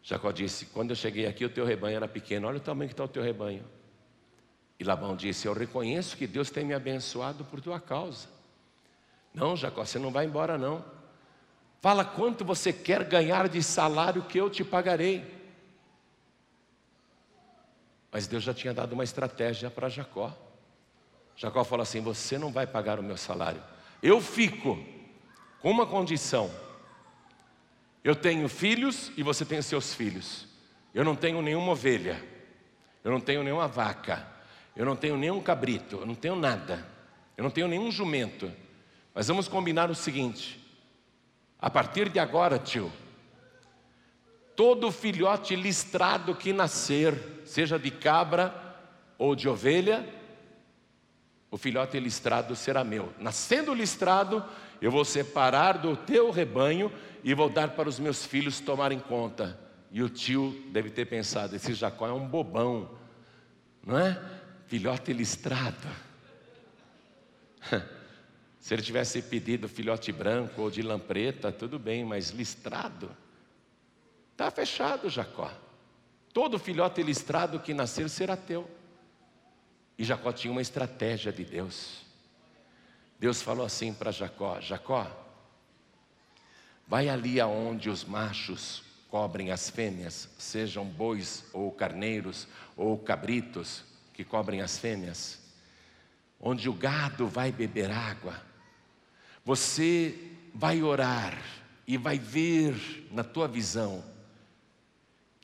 Jacó disse: Quando eu cheguei aqui, o teu rebanho era pequeno. Olha o tamanho que está o teu rebanho. E Labão disse: Eu reconheço que Deus tem me abençoado por tua causa. Não, Jacó, você não vai embora, não. Fala quanto você quer ganhar de salário que eu te pagarei. Mas Deus já tinha dado uma estratégia para Jacó. Jacó falou assim: Você não vai pagar o meu salário. Eu fico com uma condição. Eu tenho filhos e você tem seus filhos. Eu não tenho nenhuma ovelha. Eu não tenho nenhuma vaca. Eu não tenho nenhum cabrito. Eu não tenho nada. Eu não tenho nenhum jumento. Mas vamos combinar o seguinte: a partir de agora, tio, todo filhote listrado que nascer, seja de cabra ou de ovelha, o filhote listrado será meu. Nascendo listrado, eu vou separar do teu rebanho e vou dar para os meus filhos tomarem conta. E o tio deve ter pensado: esse Jacó é um bobão, não é? Filhote listrado. [laughs] Se ele tivesse pedido filhote branco ou de lampreta, tudo bem, mas listrado. Está fechado, Jacó. Todo filhote listrado que nascer será teu. E Jacó tinha uma estratégia de Deus. Deus falou assim para Jacó: Jacó, vai ali aonde os machos cobrem as fêmeas, sejam bois ou carneiros ou cabritos que cobrem as fêmeas, onde o gado vai beber água. Você vai orar e vai ver na tua visão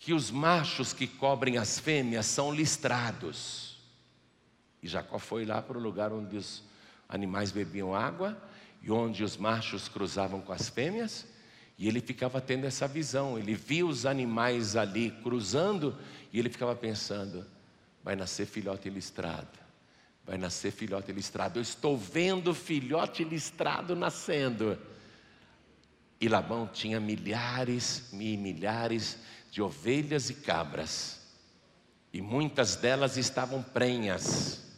que os machos que cobrem as fêmeas são listrados. E Jacó foi lá para o lugar onde os animais bebiam água e onde os machos cruzavam com as fêmeas, e ele ficava tendo essa visão. Ele via os animais ali cruzando e ele ficava pensando: vai nascer filhote listrado, vai nascer filhote listrado. Eu estou vendo filhote listrado nascendo. E Labão tinha milhares e milhares de ovelhas e cabras, e muitas delas estavam prenhas.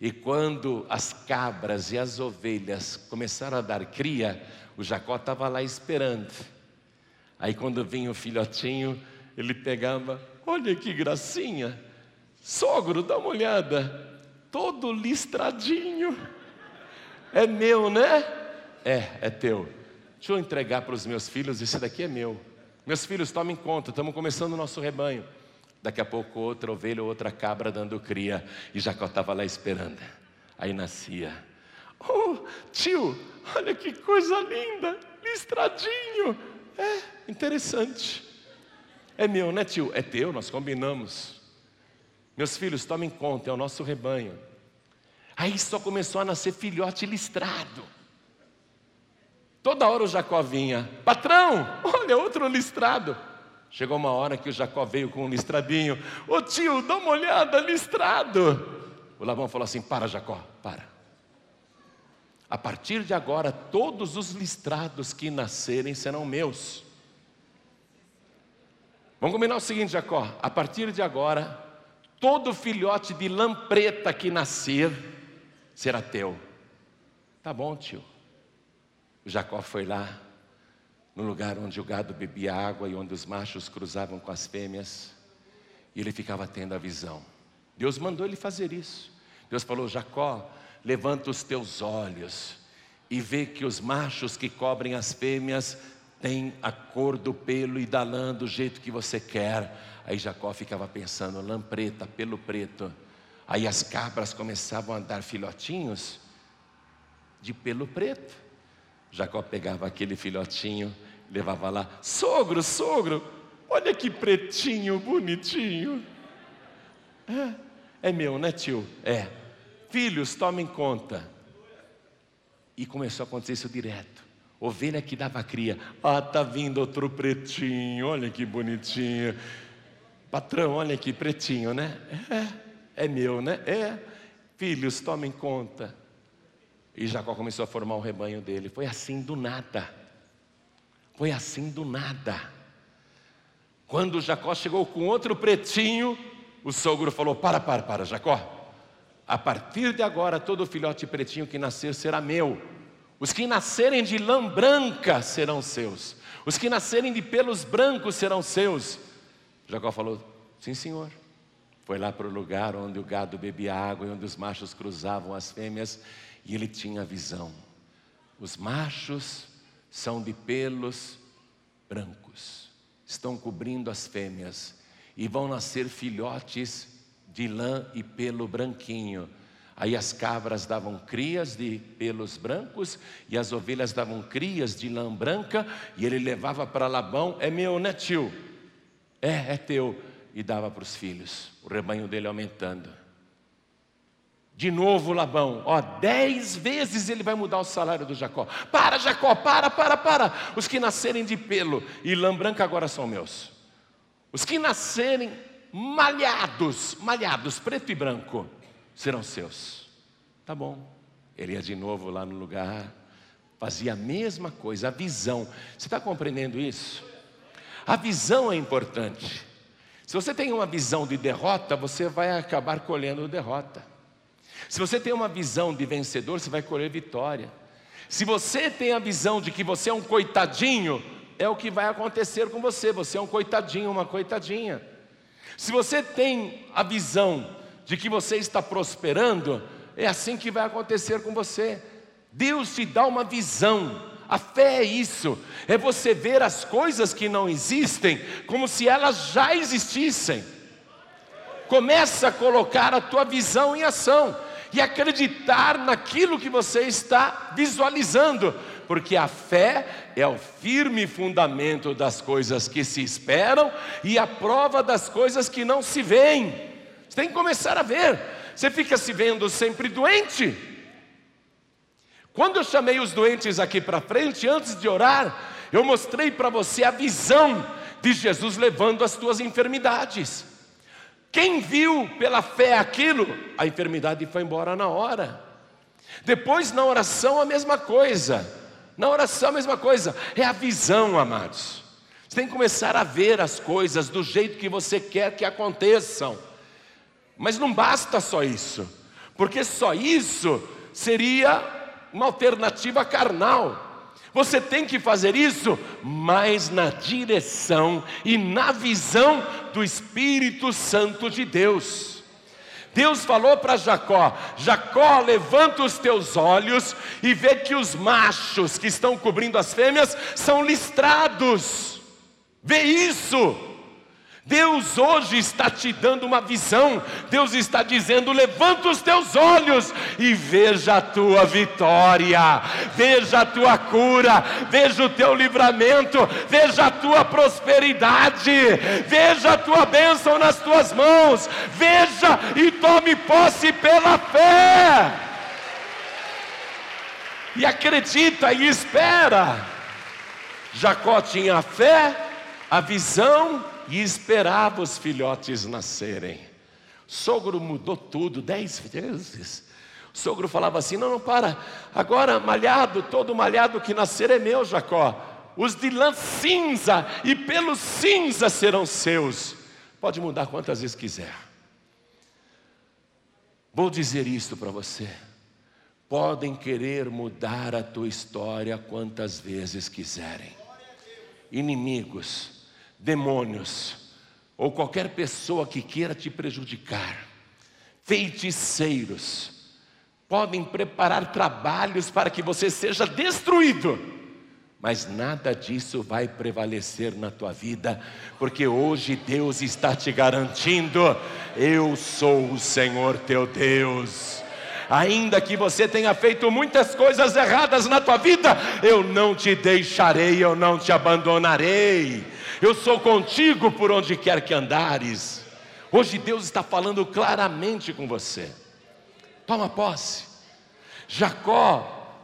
E quando as cabras e as ovelhas começaram a dar cria, o Jacó estava lá esperando. Aí quando vinha o filhotinho, ele pegava, olha que gracinha, sogro, dá uma olhada, todo listradinho. É meu, né? É, é teu. Deixa eu entregar para os meus filhos, esse daqui é meu. Meus filhos, tomem conta, estamos começando o nosso rebanho. Daqui a pouco outra ovelha ou outra cabra dando cria. E Jacó estava lá esperando. Aí nascia. Oh, tio, olha que coisa linda, listradinho. É, interessante. É meu, né, tio? É teu, nós combinamos. Meus filhos, tomem conta, é o nosso rebanho. Aí só começou a nascer filhote listrado. Toda hora o Jacó vinha, patrão, olha outro listrado. Chegou uma hora que o Jacó veio com um listradinho. Ô tio, dá uma olhada, listrado. O Labão falou assim: Para, Jacó, para. A partir de agora, todos os listrados que nascerem serão meus. Vamos combinar o seguinte, Jacó: a partir de agora, todo filhote de lampreta que nascer será teu. Tá bom, tio. Jacó foi lá, no lugar onde o gado bebia água e onde os machos cruzavam com as fêmeas, e ele ficava tendo a visão. Deus mandou ele fazer isso. Deus falou: Jacó, levanta os teus olhos e vê que os machos que cobrem as fêmeas têm a cor do pelo e da lã do jeito que você quer. Aí Jacó ficava pensando: lã preta, pelo preto. Aí as cabras começavam a dar filhotinhos de pelo preto. Jacó pegava aquele filhotinho, levava lá, sogro, sogro, olha que pretinho, bonitinho. É, é meu, né, tio? É. Filhos, tomem conta. E começou a acontecer isso direto. Ovelha que dava cria. Ah, tá vindo outro pretinho, olha que bonitinho. Patrão, olha que pretinho, né? É, é meu, né? É. Filhos, tomem conta. E Jacó começou a formar o rebanho dele. Foi assim do nada. Foi assim do nada. Quando Jacó chegou com outro pretinho, o sogro falou: Para, para, para, Jacó. A partir de agora, todo filhote pretinho que nascer será meu. Os que nascerem de lã branca serão seus. Os que nascerem de pelos brancos serão seus. Jacó falou: Sim, senhor. Foi lá para o lugar onde o gado bebia água e onde os machos cruzavam as fêmeas e ele tinha visão. Os machos são de pelos brancos, estão cobrindo as fêmeas e vão nascer filhotes de lã e pelo branquinho. Aí as cabras davam crias de pelos brancos e as ovelhas davam crias de lã branca e ele levava para Labão: É meu, né, tio? É, é teu. E dava para os filhos, o rebanho dele aumentando. De novo Labão, ó, dez vezes ele vai mudar o salário do Jacó. Para, Jacó, para, para, para. Os que nascerem de pelo e lã branca agora são meus. Os que nascerem malhados, malhados, preto e branco, serão seus. Tá bom. Ele ia de novo lá no lugar, fazia a mesma coisa, a visão. Você está compreendendo isso? A visão é importante. Se você tem uma visão de derrota, você vai acabar colhendo derrota. Se você tem uma visão de vencedor, você vai colher vitória. Se você tem a visão de que você é um coitadinho, é o que vai acontecer com você. Você é um coitadinho, uma coitadinha. Se você tem a visão de que você está prosperando, é assim que vai acontecer com você. Deus te dá uma visão. A fé é isso, é você ver as coisas que não existem como se elas já existissem. Começa a colocar a tua visão em ação e acreditar naquilo que você está visualizando, porque a fé é o firme fundamento das coisas que se esperam e a prova das coisas que não se veem. Você tem que começar a ver. Você fica se vendo sempre doente. Quando eu chamei os doentes aqui para frente, antes de orar, eu mostrei para você a visão de Jesus levando as tuas enfermidades. Quem viu pela fé aquilo, a enfermidade foi embora na hora. Depois, na oração, a mesma coisa. Na oração, a mesma coisa. É a visão, amados. Você tem que começar a ver as coisas do jeito que você quer que aconteçam. Mas não basta só isso, porque só isso seria uma alternativa carnal. Você tem que fazer isso, mas na direção e na visão do Espírito Santo de Deus. Deus falou para Jacó: Jacó, levanta os teus olhos e vê que os machos que estão cobrindo as fêmeas são listrados. Vê isso. Deus hoje está te dando uma visão, Deus está dizendo: levanta os teus olhos e veja a tua vitória, veja a tua cura, veja o teu livramento, veja a tua prosperidade, veja a tua bênção nas tuas mãos, veja e tome posse pela fé. e acredita e espera. Jacó tinha a fé, a visão e esperava os filhotes nascerem. Sogro mudou tudo dez vezes. O sogro falava assim: não, não, para, agora malhado, todo malhado que nascer é meu, Jacó. Os de lã cinza e pelo cinza serão seus. Pode mudar quantas vezes quiser. Vou dizer isto para você. Podem querer mudar a tua história quantas vezes quiserem. Inimigos, demônios, ou qualquer pessoa que queira te prejudicar, feiticeiros, podem preparar trabalhos para que você seja destruído, mas nada disso vai prevalecer na tua vida, porque hoje Deus está te garantindo: eu sou o Senhor teu Deus ainda que você tenha feito muitas coisas erradas na tua vida, eu não te deixarei, eu não te abandonarei. Eu sou contigo por onde quer que andares. Hoje Deus está falando claramente com você. Toma posse. Jacó,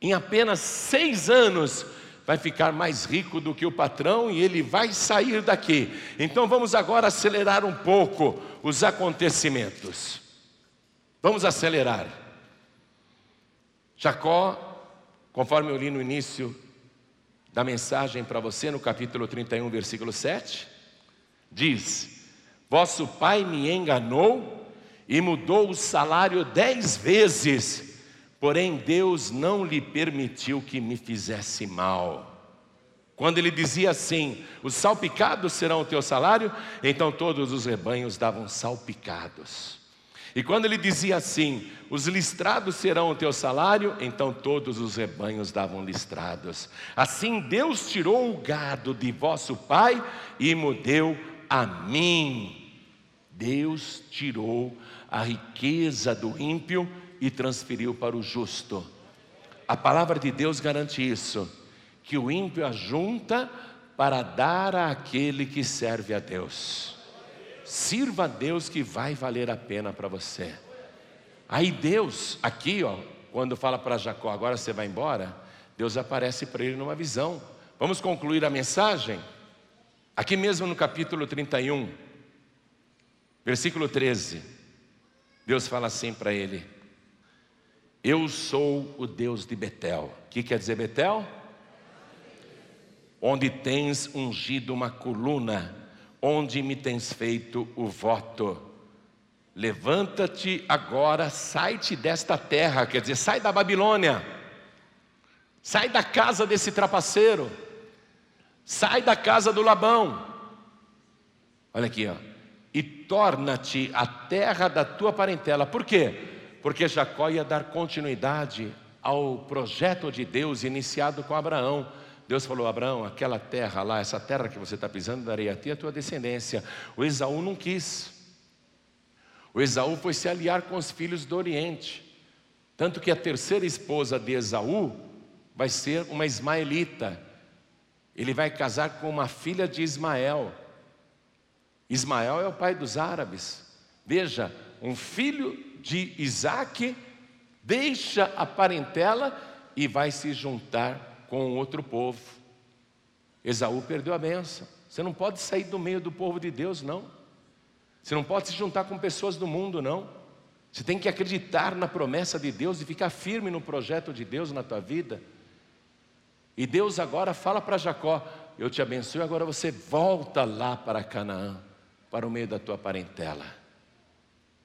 em apenas seis anos, vai ficar mais rico do que o patrão e ele vai sair daqui. Então vamos agora acelerar um pouco os acontecimentos. Vamos acelerar. Jacó, conforme eu li no início da mensagem para você, no capítulo 31, versículo 7, diz: Vosso pai me enganou e mudou o salário dez vezes, porém Deus não lhe permitiu que me fizesse mal. Quando ele dizia assim: Os salpicados serão o teu salário, então todos os rebanhos davam salpicados. E quando ele dizia assim: Os listrados serão o teu salário, então todos os rebanhos davam listrados. Assim Deus tirou o gado de vosso pai e me deu a mim. Deus tirou a riqueza do ímpio e transferiu para o justo. A palavra de Deus garante isso, que o ímpio ajunta para dar àquele que serve a Deus. Sirva a Deus que vai valer a pena para você. Aí Deus, aqui, ó, quando fala para Jacó, agora você vai embora, Deus aparece para ele numa visão. Vamos concluir a mensagem? Aqui mesmo no capítulo 31, versículo 13, Deus fala assim para ele: Eu sou o Deus de Betel. O que quer dizer Betel? Onde tens ungido uma coluna onde me tens feito o voto. Levanta-te agora, sai-te desta terra, quer dizer, sai da Babilônia, sai da casa desse trapaceiro, sai da casa do Labão. Olha aqui, ó. E torna-te a terra da tua parentela. Por quê? Porque Jacó ia dar continuidade ao projeto de Deus iniciado com Abraão Deus falou: Abraão, aquela terra lá, essa terra que você está pisando, darei a ti a tua descendência. O Esaú não quis. O Esaú foi se aliar com os filhos do Oriente. Tanto que a terceira esposa de Esaú vai ser uma ismaelita. Ele vai casar com uma filha de Ismael. Ismael é o pai dos árabes. Veja, um filho de Isaac deixa a parentela e vai se juntar com outro povo. Esaú perdeu a benção. Você não pode sair do meio do povo de Deus, não. Você não pode se juntar com pessoas do mundo, não. Você tem que acreditar na promessa de Deus e ficar firme no projeto de Deus na tua vida. E Deus agora fala para Jacó: Eu te abençoo, agora você volta lá para Canaã, para o meio da tua parentela.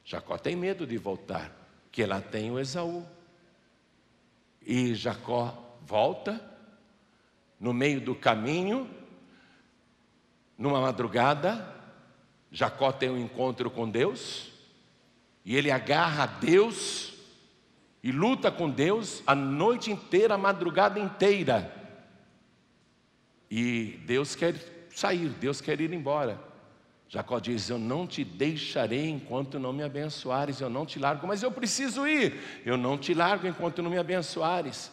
Jacó tem medo de voltar, porque lá tem o Esaú. E Jacó volta no meio do caminho, numa madrugada, Jacó tem um encontro com Deus, e ele agarra a Deus e luta com Deus a noite inteira, a madrugada inteira. E Deus quer sair, Deus quer ir embora. Jacó diz: Eu não te deixarei enquanto não me abençoares, eu não te largo, mas eu preciso ir, eu não te largo enquanto não me abençoares.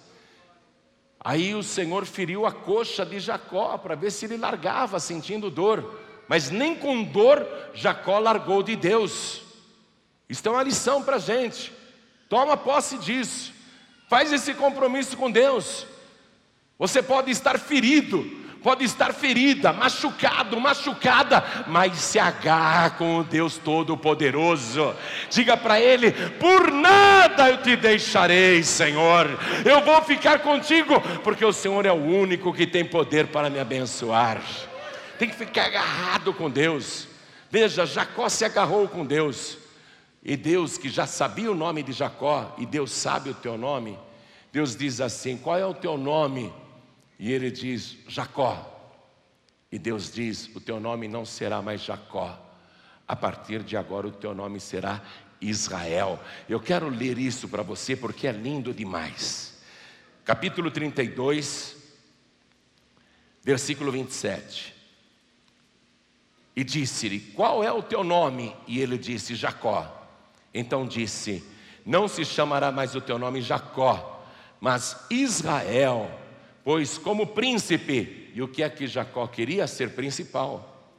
Aí o Senhor feriu a coxa de Jacó para ver se ele largava sentindo dor, mas nem com dor Jacó largou de Deus. Isso é uma lição para a gente. Toma posse disso. Faz esse compromisso com Deus. Você pode estar ferido, pode estar ferida, machucado, machucada, mas se agarra com o Deus Todo-Poderoso. Diga para Ele: por nada eu te deixarei, Senhor. Eu vou ficar contigo, porque o Senhor é o único que tem poder para me abençoar. Tem que ficar agarrado com Deus. Veja, Jacó se agarrou com Deus. E Deus, que já sabia o nome de Jacó, e Deus sabe o teu nome, Deus diz assim: Qual é o teu nome? E ele diz: Jacó. E Deus diz: O teu nome não será mais Jacó, a partir de agora o teu nome será Israel. Eu quero ler isso para você porque é lindo demais. Capítulo 32, versículo 27. E disse-lhe: Qual é o teu nome? E ele disse: Jacó. Então disse: Não se chamará mais o teu nome Jacó, mas Israel pois como príncipe, e o que é que Jacó queria ser principal?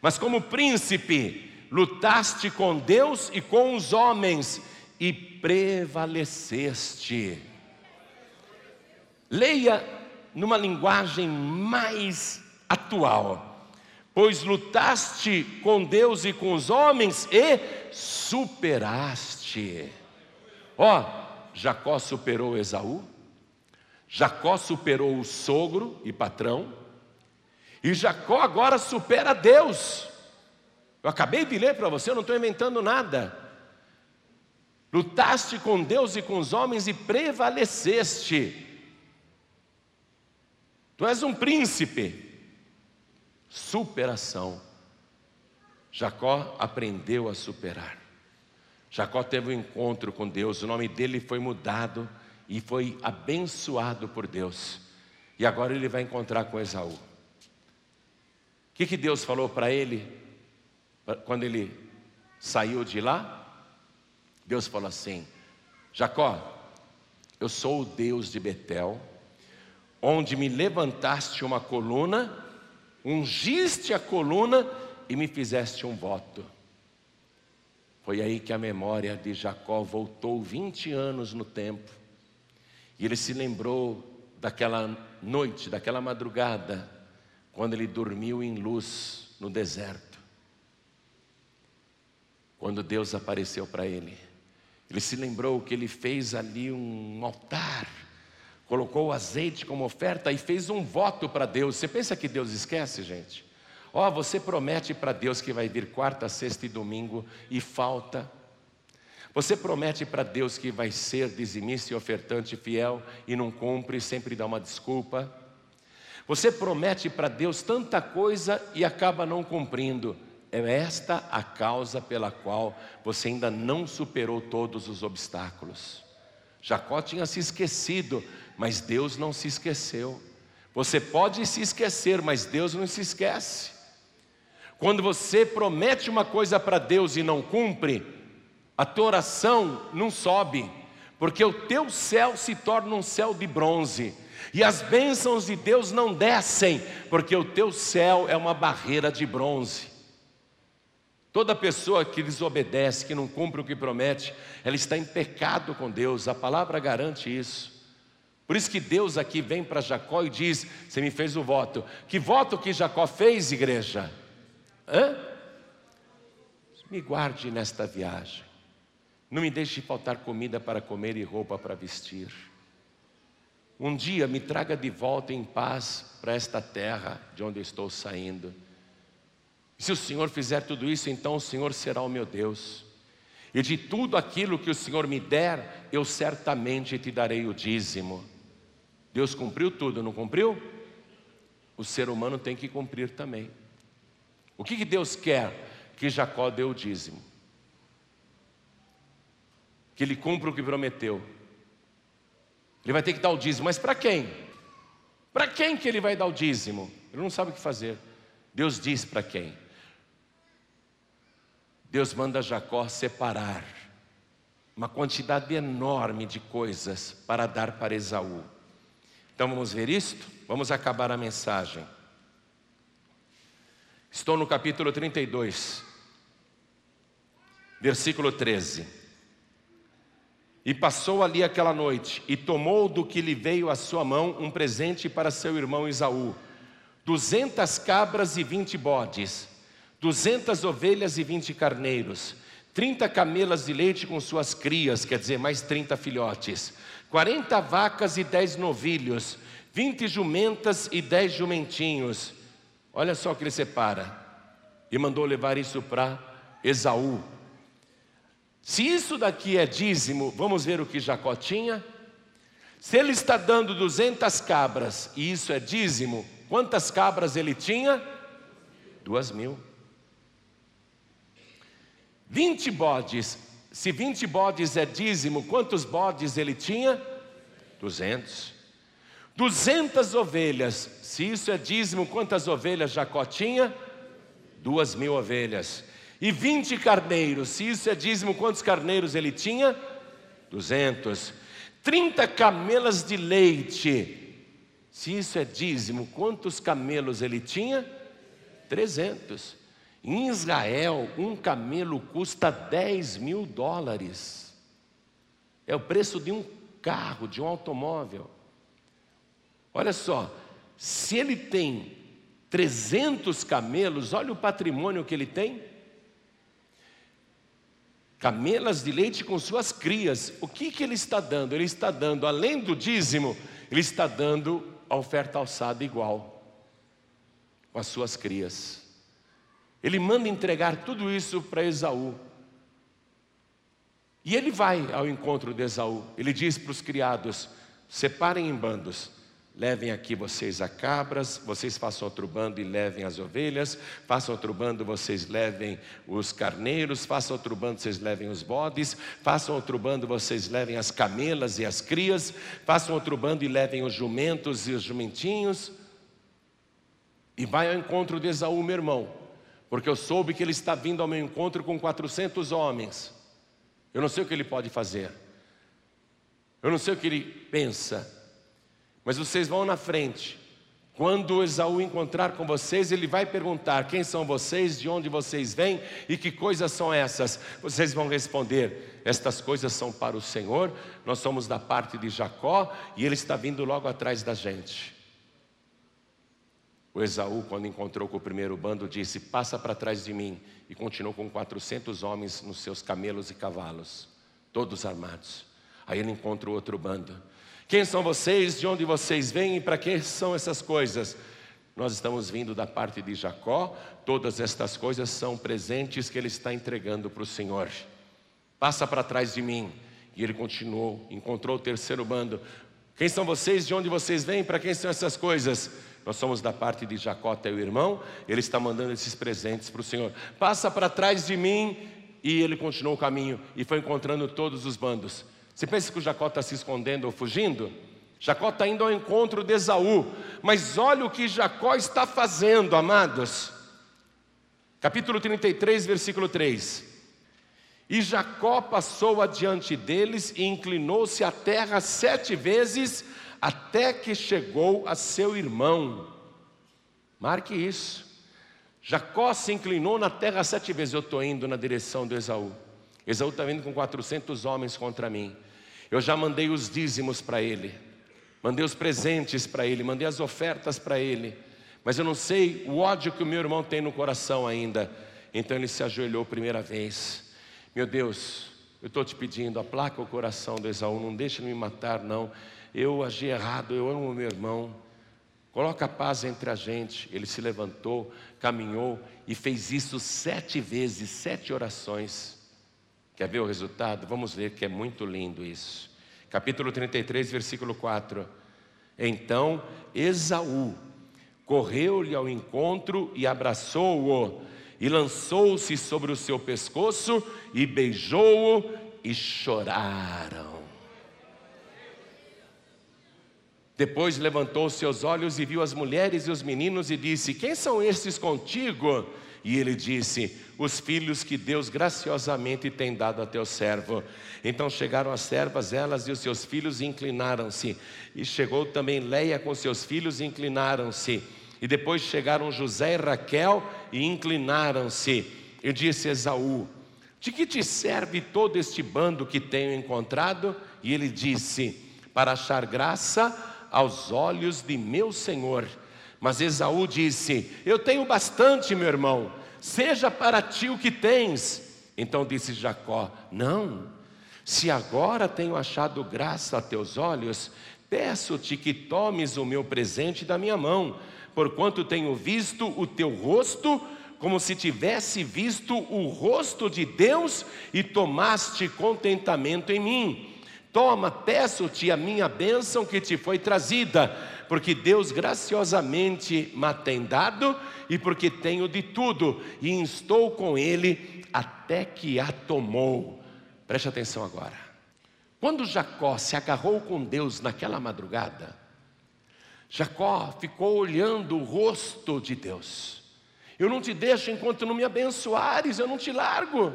Mas como príncipe, lutaste com Deus e com os homens e prevaleceste. Leia numa linguagem mais atual. Pois lutaste com Deus e com os homens e superaste. Ó, Jacó superou Esaú, Jacó superou o sogro e patrão, e Jacó agora supera Deus. Eu acabei de ler para você, eu não estou inventando nada. Lutaste com Deus e com os homens e prevaleceste. Tu és um príncipe. Superação. Jacó aprendeu a superar. Jacó teve um encontro com Deus, o nome dele foi mudado e foi abençoado por Deus. E agora ele vai encontrar com Esaú. O que, que Deus falou para ele quando ele saiu de lá? Deus falou assim: Jacó, eu sou o Deus de Betel, onde me levantaste uma coluna, ungiste a coluna e me fizeste um voto. Foi aí que a memória de Jacó voltou 20 anos no tempo e ele se lembrou daquela noite, daquela madrugada, quando ele dormiu em luz no deserto. Quando Deus apareceu para ele, ele se lembrou que ele fez ali um altar, colocou o azeite como oferta e fez um voto para Deus. Você pensa que Deus esquece, gente? Ó, oh, você promete para Deus que vai vir quarta, sexta e domingo e falta você promete para Deus que vai ser dizimista e ofertante fiel e não cumpre, sempre dá uma desculpa. Você promete para Deus tanta coisa e acaba não cumprindo. É esta a causa pela qual você ainda não superou todos os obstáculos. Jacó tinha se esquecido, mas Deus não se esqueceu. Você pode se esquecer, mas Deus não se esquece. Quando você promete uma coisa para Deus e não cumpre, a tua oração não sobe, porque o teu céu se torna um céu de bronze, e as bênçãos de Deus não descem, porque o teu céu é uma barreira de bronze. Toda pessoa que desobedece, que não cumpre o que promete, ela está em pecado com Deus, a palavra garante isso. Por isso que Deus aqui vem para Jacó e diz: Você me fez o voto. Que voto que Jacó fez, igreja? Hã? Me guarde nesta viagem. Não me deixe faltar comida para comer e roupa para vestir. Um dia me traga de volta em paz para esta terra de onde estou saindo. Se o Senhor fizer tudo isso, então o Senhor será o meu Deus. E de tudo aquilo que o Senhor me der, eu certamente te darei o dízimo. Deus cumpriu tudo, não cumpriu? O ser humano tem que cumprir também. O que Deus quer? Que Jacó dê o dízimo que ele cumpra o que prometeu. Ele vai ter que dar o dízimo, mas para quem? Para quem que ele vai dar o dízimo? Ele não sabe o que fazer. Deus diz para quem? Deus manda Jacó separar uma quantidade enorme de coisas para dar para Esaú. Então vamos ver isto? Vamos acabar a mensagem. Estou no capítulo 32, versículo 13. E passou ali aquela noite, e tomou do que lhe veio à sua mão um presente para seu irmão Esaú: duzentas cabras e vinte bodes, duzentas ovelhas e vinte carneiros, trinta camelas de leite com suas crias, quer dizer, mais trinta filhotes, quarenta vacas e dez novilhos, vinte jumentas e dez jumentinhos. Olha só o que ele separa. E mandou levar isso para Esaú, se isso daqui é dízimo, vamos ver o que Jacó tinha. Se ele está dando 200 cabras e isso é dízimo, quantas cabras ele tinha? Duas mil. 20 bodes. Se 20 bodes é dízimo, quantos bodes ele tinha? 200. 200 ovelhas. Se isso é dízimo, quantas ovelhas Jacó tinha? Duas mil ovelhas e vinte carneiros. Se isso é dízimo, quantos carneiros ele tinha? Duzentos. Trinta camelas de leite. Se isso é dízimo, quantos camelos ele tinha? Trezentos. Em Israel, um camelo custa 10 mil dólares. É o preço de um carro, de um automóvel. Olha só, se ele tem 300 camelos, olha o patrimônio que ele tem camelas de leite com suas crias. O que, que ele está dando? Ele está dando, além do dízimo, ele está dando a oferta alçada igual, com as suas crias. Ele manda entregar tudo isso para Esaú. E ele vai ao encontro de Esaú. Ele diz para os criados: separem em bandos Levem aqui vocês a cabras, vocês façam outro bando e levem as ovelhas, façam outro bando, vocês levem os carneiros, façam outro bando, vocês levem os bodes, façam outro bando, vocês levem as camelas e as crias, façam outro bando e levem os jumentos e os jumentinhos. E vai ao encontro de Esaú, meu irmão, porque eu soube que ele está vindo ao meu encontro com 400 homens. Eu não sei o que ele pode fazer, eu não sei o que ele pensa, mas vocês vão na frente. Quando Esaú encontrar com vocês, ele vai perguntar: quem são vocês, de onde vocês vêm e que coisas são essas? Vocês vão responder: estas coisas são para o Senhor, nós somos da parte de Jacó e ele está vindo logo atrás da gente. O Esaú, quando encontrou com o primeiro bando, disse: Passa para trás de mim. E continuou com 400 homens nos seus camelos e cavalos, todos armados. Aí ele encontra o outro bando. Quem são vocês? De onde vocês vêm e para que são essas coisas? Nós estamos vindo da parte de Jacó, todas estas coisas são presentes que ele está entregando para o Senhor. Passa para trás de mim. E ele continuou, encontrou o terceiro bando. Quem são vocês? De onde vocês vêm? Para quem são essas coisas? Nós somos da parte de Jacó, teu irmão. Ele está mandando esses presentes para o Senhor. Passa para trás de mim. E ele continuou o caminho e foi encontrando todos os bandos. Você pensa que o Jacó está se escondendo ou fugindo? Jacó está indo ao encontro de Esaú, mas olha o que Jacó está fazendo, amados. Capítulo 33, versículo 3. E Jacó passou adiante deles e inclinou-se à terra sete vezes, até que chegou a seu irmão. Marque isso. Jacó se inclinou na terra sete vezes. Eu estou indo na direção de Esaú. Esaú está vindo com 400 homens contra mim. Eu já mandei os dízimos para ele, mandei os presentes para ele, mandei as ofertas para ele, mas eu não sei o ódio que o meu irmão tem no coração ainda. Então ele se ajoelhou primeira vez. Meu Deus, eu estou te pedindo, aplaca o coração do Esaú, não deixe ele me matar, não. Eu agi errado, eu amo meu irmão. Coloca a paz entre a gente. Ele se levantou, caminhou e fez isso sete vezes, sete orações. Quer ver o resultado? Vamos ver que é muito lindo isso. Capítulo 33, versículo 4. Então Esaú correu-lhe ao encontro e abraçou-o, e lançou-se sobre o seu pescoço e beijou-o, e choraram. Depois levantou seus olhos e viu as mulheres e os meninos e disse: Quem são estes contigo? E ele disse: Os filhos que Deus graciosamente tem dado a teu servo. Então chegaram as servas, elas e os seus filhos, e inclinaram-se. E chegou também Leia com seus filhos, e inclinaram-se. E depois chegaram José e Raquel, e inclinaram-se. E disse Esaú: De que te serve todo este bando que tenho encontrado? E ele disse: Para achar graça aos olhos de meu senhor. Mas Esaú disse: Eu tenho bastante, meu irmão, seja para ti o que tens. Então disse Jacó: Não, se agora tenho achado graça a teus olhos, peço-te que tomes o meu presente da minha mão, porquanto tenho visto o teu rosto como se tivesse visto o rosto de Deus e tomaste contentamento em mim. Toma, peço-te a minha bênção que te foi trazida, porque Deus graciosamente me tem dado e porque tenho de tudo, e estou com Ele até que a tomou. Preste atenção agora. Quando Jacó se agarrou com Deus naquela madrugada, Jacó ficou olhando o rosto de Deus. Eu não te deixo enquanto não me abençoares, eu não te largo.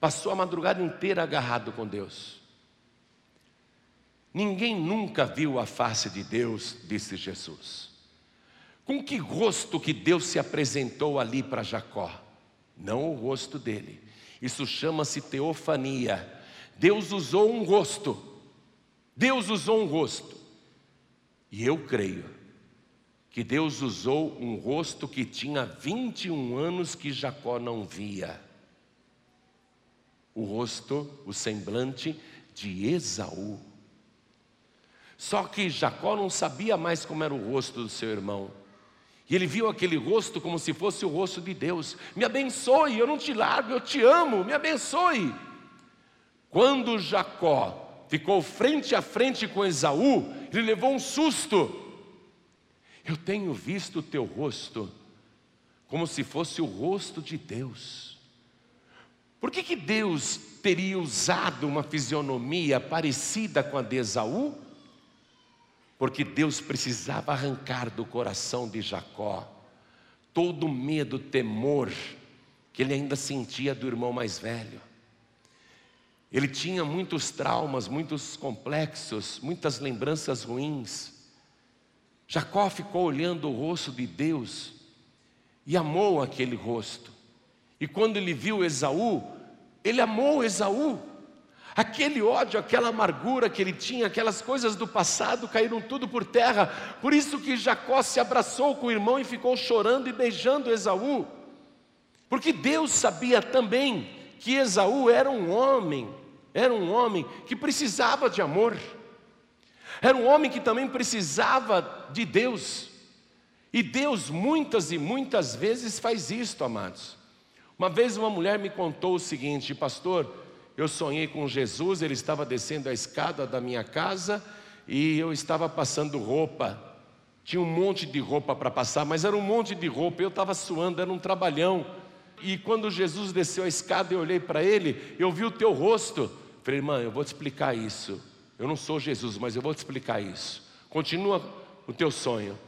Passou a madrugada inteira agarrado com Deus. Ninguém nunca viu a face de Deus, disse Jesus. Com que rosto que Deus se apresentou ali para Jacó? Não o rosto dele. Isso chama-se teofania. Deus usou um rosto. Deus usou um rosto. E eu creio que Deus usou um rosto que tinha 21 anos que Jacó não via o rosto, o semblante de Esaú. Só que Jacó não sabia mais como era o rosto do seu irmão. E ele viu aquele rosto como se fosse o rosto de Deus. Me abençoe, eu não te largo, eu te amo, me abençoe. Quando Jacó ficou frente a frente com Esaú, ele levou um susto. Eu tenho visto o teu rosto como se fosse o rosto de Deus. Por que, que Deus teria usado uma fisionomia parecida com a de Esaú? Porque Deus precisava arrancar do coração de Jacó todo o medo, temor que ele ainda sentia do irmão mais velho. Ele tinha muitos traumas, muitos complexos, muitas lembranças ruins. Jacó ficou olhando o rosto de Deus e amou aquele rosto. E quando ele viu Esaú, ele amou Esaú. Aquele ódio, aquela amargura que ele tinha, aquelas coisas do passado caíram tudo por terra. Por isso que Jacó se abraçou com o irmão e ficou chorando e beijando Esaú. Porque Deus sabia também que Esaú era um homem, era um homem que precisava de amor. Era um homem que também precisava de Deus. E Deus muitas e muitas vezes faz isto, amados. Uma vez uma mulher me contou o seguinte, pastor, eu sonhei com Jesus, ele estava descendo a escada da minha casa e eu estava passando roupa. Tinha um monte de roupa para passar, mas era um monte de roupa, eu estava suando, era um trabalhão. E quando Jesus desceu a escada, eu olhei para ele, eu vi o teu rosto. Falei, irmã, eu vou te explicar isso. Eu não sou Jesus, mas eu vou te explicar isso. Continua o teu sonho.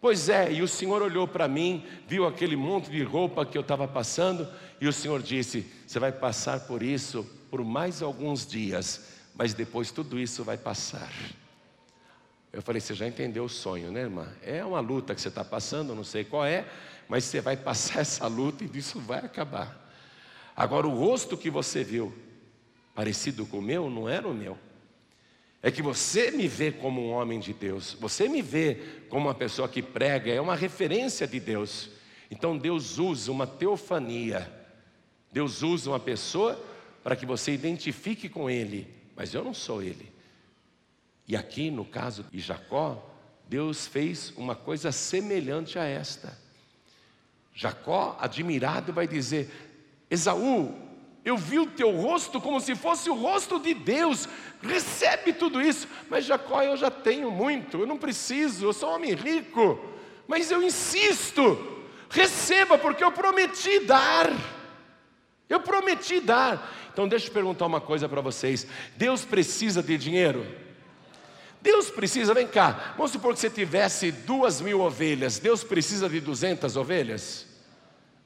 Pois é, e o Senhor olhou para mim, viu aquele monte de roupa que eu estava passando, e o Senhor disse: Você vai passar por isso por mais alguns dias, mas depois tudo isso vai passar. Eu falei: Você já entendeu o sonho, né, irmã? É uma luta que você está passando, não sei qual é, mas você vai passar [laughs] essa luta e isso vai acabar. Agora, o rosto que você viu, parecido com o meu, não era o meu. É que você me vê como um homem de Deus, você me vê como uma pessoa que prega, é uma referência de Deus. Então Deus usa uma teofania, Deus usa uma pessoa para que você identifique com Ele, mas eu não sou Ele. E aqui no caso de Jacó, Deus fez uma coisa semelhante a esta. Jacó, admirado, vai dizer: Esaú, eu vi o teu rosto como se fosse o rosto de Deus. Recebe tudo isso. Mas Jacó, eu já tenho muito, eu não preciso, eu sou um homem rico. Mas eu insisto, receba, porque eu prometi dar. Eu prometi dar. Então deixa eu perguntar uma coisa para vocês: Deus precisa de dinheiro? Deus precisa, vem cá, vamos supor que você tivesse duas mil ovelhas, Deus precisa de duzentas ovelhas?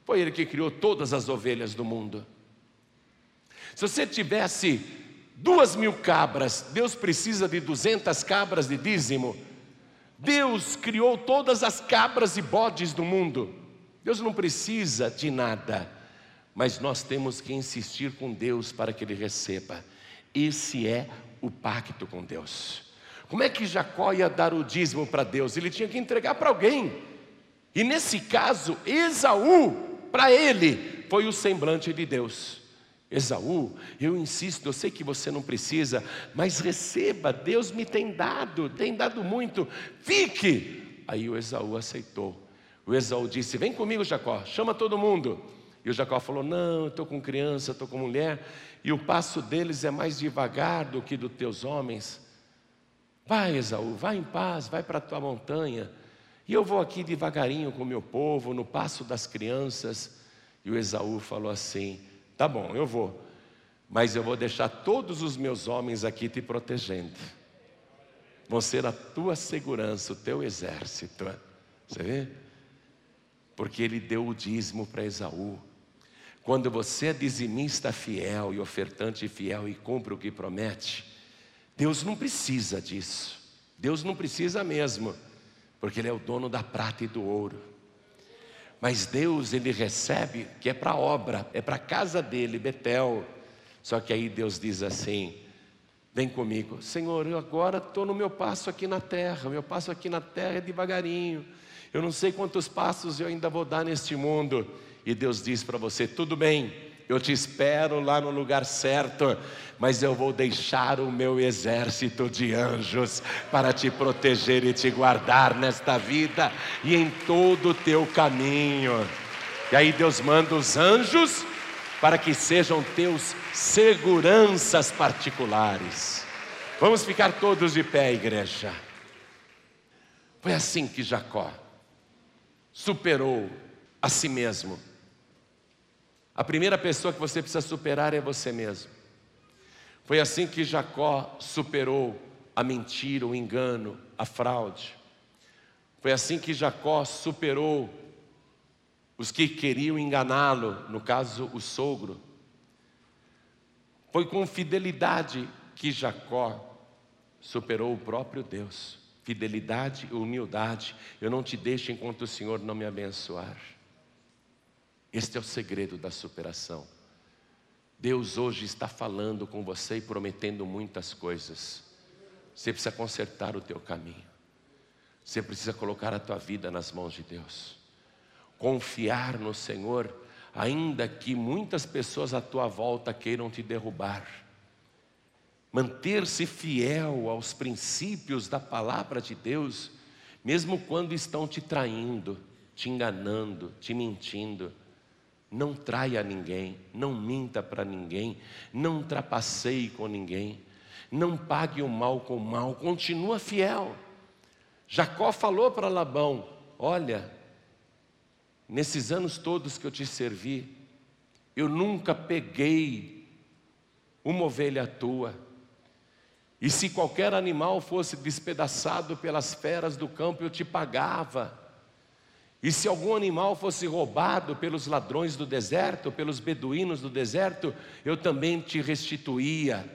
Foi Ele que criou todas as ovelhas do mundo. Se você tivesse duas mil cabras, Deus precisa de duzentas cabras de dízimo. Deus criou todas as cabras e bodes do mundo. Deus não precisa de nada, mas nós temos que insistir com Deus para que Ele receba. Esse é o pacto com Deus. Como é que Jacó ia dar o dízimo para Deus? Ele tinha que entregar para alguém. E nesse caso, Esaú, para ele, foi o semblante de Deus. Esaú, eu insisto, eu sei que você não precisa, mas receba, Deus me tem dado, tem dado muito, fique. Aí o Esaú aceitou. O Esaú disse: Vem comigo, Jacó, chama todo mundo. E o Jacó falou: Não, estou com criança, estou com mulher, e o passo deles é mais devagar do que dos teus homens. Vai, Esaú, vai em paz, vai para a tua montanha. E eu vou aqui devagarinho com o meu povo, no passo das crianças. E o Esaú falou assim: Tá bom, eu vou, mas eu vou deixar todos os meus homens aqui te protegendo. Vão ser a tua segurança, o teu exército. Você vê? Porque ele deu o dízimo para Esaú. Quando você é dizimista fiel e ofertante fiel e cumpre o que promete, Deus não precisa disso. Deus não precisa mesmo, porque Ele é o dono da prata e do ouro. Mas Deus, Ele recebe que é para a obra, é para a casa dele, Betel. Só que aí Deus diz assim: Vem comigo, Senhor, eu agora estou no meu passo aqui na terra, meu passo aqui na terra é devagarinho. Eu não sei quantos passos eu ainda vou dar neste mundo. E Deus diz para você: tudo bem, eu te espero lá no lugar certo, mas eu vou deixar o meu exército de anjos para te proteger e te guardar nesta vida e em todo o teu caminho. E aí Deus manda os anjos para que sejam teus seguranças particulares. Vamos ficar todos de pé, igreja. Foi assim que Jacó superou a si mesmo a primeira pessoa que você precisa superar é você mesmo. Foi assim que Jacó superou a mentira, o engano, a fraude. Foi assim que Jacó superou os que queriam enganá-lo, no caso, o sogro. Foi com fidelidade que Jacó superou o próprio Deus. Fidelidade e humildade. Eu não te deixo enquanto o Senhor não me abençoar. Este é o segredo da superação. Deus hoje está falando com você e prometendo muitas coisas. Você precisa consertar o teu caminho. Você precisa colocar a tua vida nas mãos de Deus. Confiar no Senhor, ainda que muitas pessoas à tua volta queiram te derrubar. Manter-se fiel aos princípios da palavra de Deus, mesmo quando estão te traindo, te enganando, te mentindo não traia ninguém, não minta para ninguém, não trapaceie com ninguém, não pague o mal com o mal, continua fiel. Jacó falou para Labão: Olha, nesses anos todos que eu te servi, eu nunca peguei uma ovelha tua. E se qualquer animal fosse despedaçado pelas feras do campo, eu te pagava. E se algum animal fosse roubado pelos ladrões do deserto, pelos beduínos do deserto, eu também te restituía.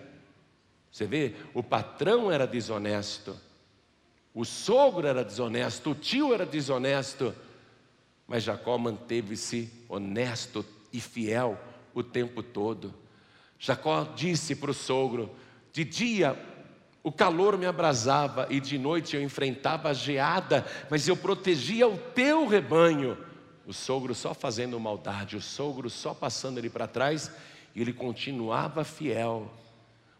Você vê, o patrão era desonesto, o sogro era desonesto, o tio era desonesto, mas Jacó manteve-se honesto e fiel o tempo todo. Jacó disse para o sogro: de dia o calor me abrasava e de noite eu enfrentava a geada, mas eu protegia o teu rebanho. O sogro só fazendo maldade, o sogro só passando ele para trás e ele continuava fiel.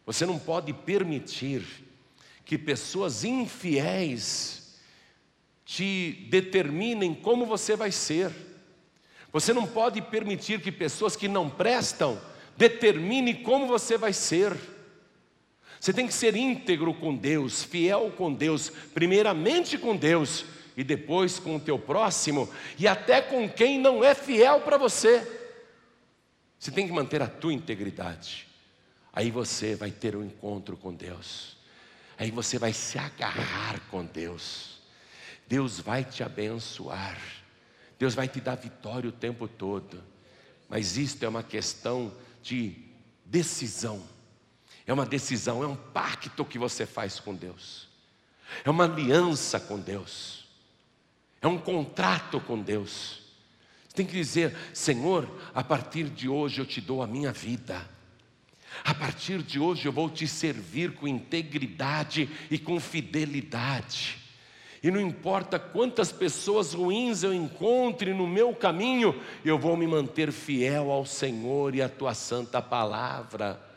Você não pode permitir que pessoas infiéis te determinem como você vai ser. Você não pode permitir que pessoas que não prestam determinem como você vai ser. Você tem que ser íntegro com Deus, fiel com Deus, primeiramente com Deus e depois com o teu próximo e até com quem não é fiel para você. Você tem que manter a tua integridade. Aí você vai ter um encontro com Deus. Aí você vai se agarrar com Deus. Deus vai te abençoar. Deus vai te dar vitória o tempo todo. Mas isto é uma questão de decisão. É uma decisão, é um pacto que você faz com Deus. É uma aliança com Deus. É um contrato com Deus. Você tem que dizer: Senhor, a partir de hoje eu te dou a minha vida. A partir de hoje eu vou te servir com integridade e com fidelidade. E não importa quantas pessoas ruins eu encontre no meu caminho, eu vou me manter fiel ao Senhor e à tua santa palavra.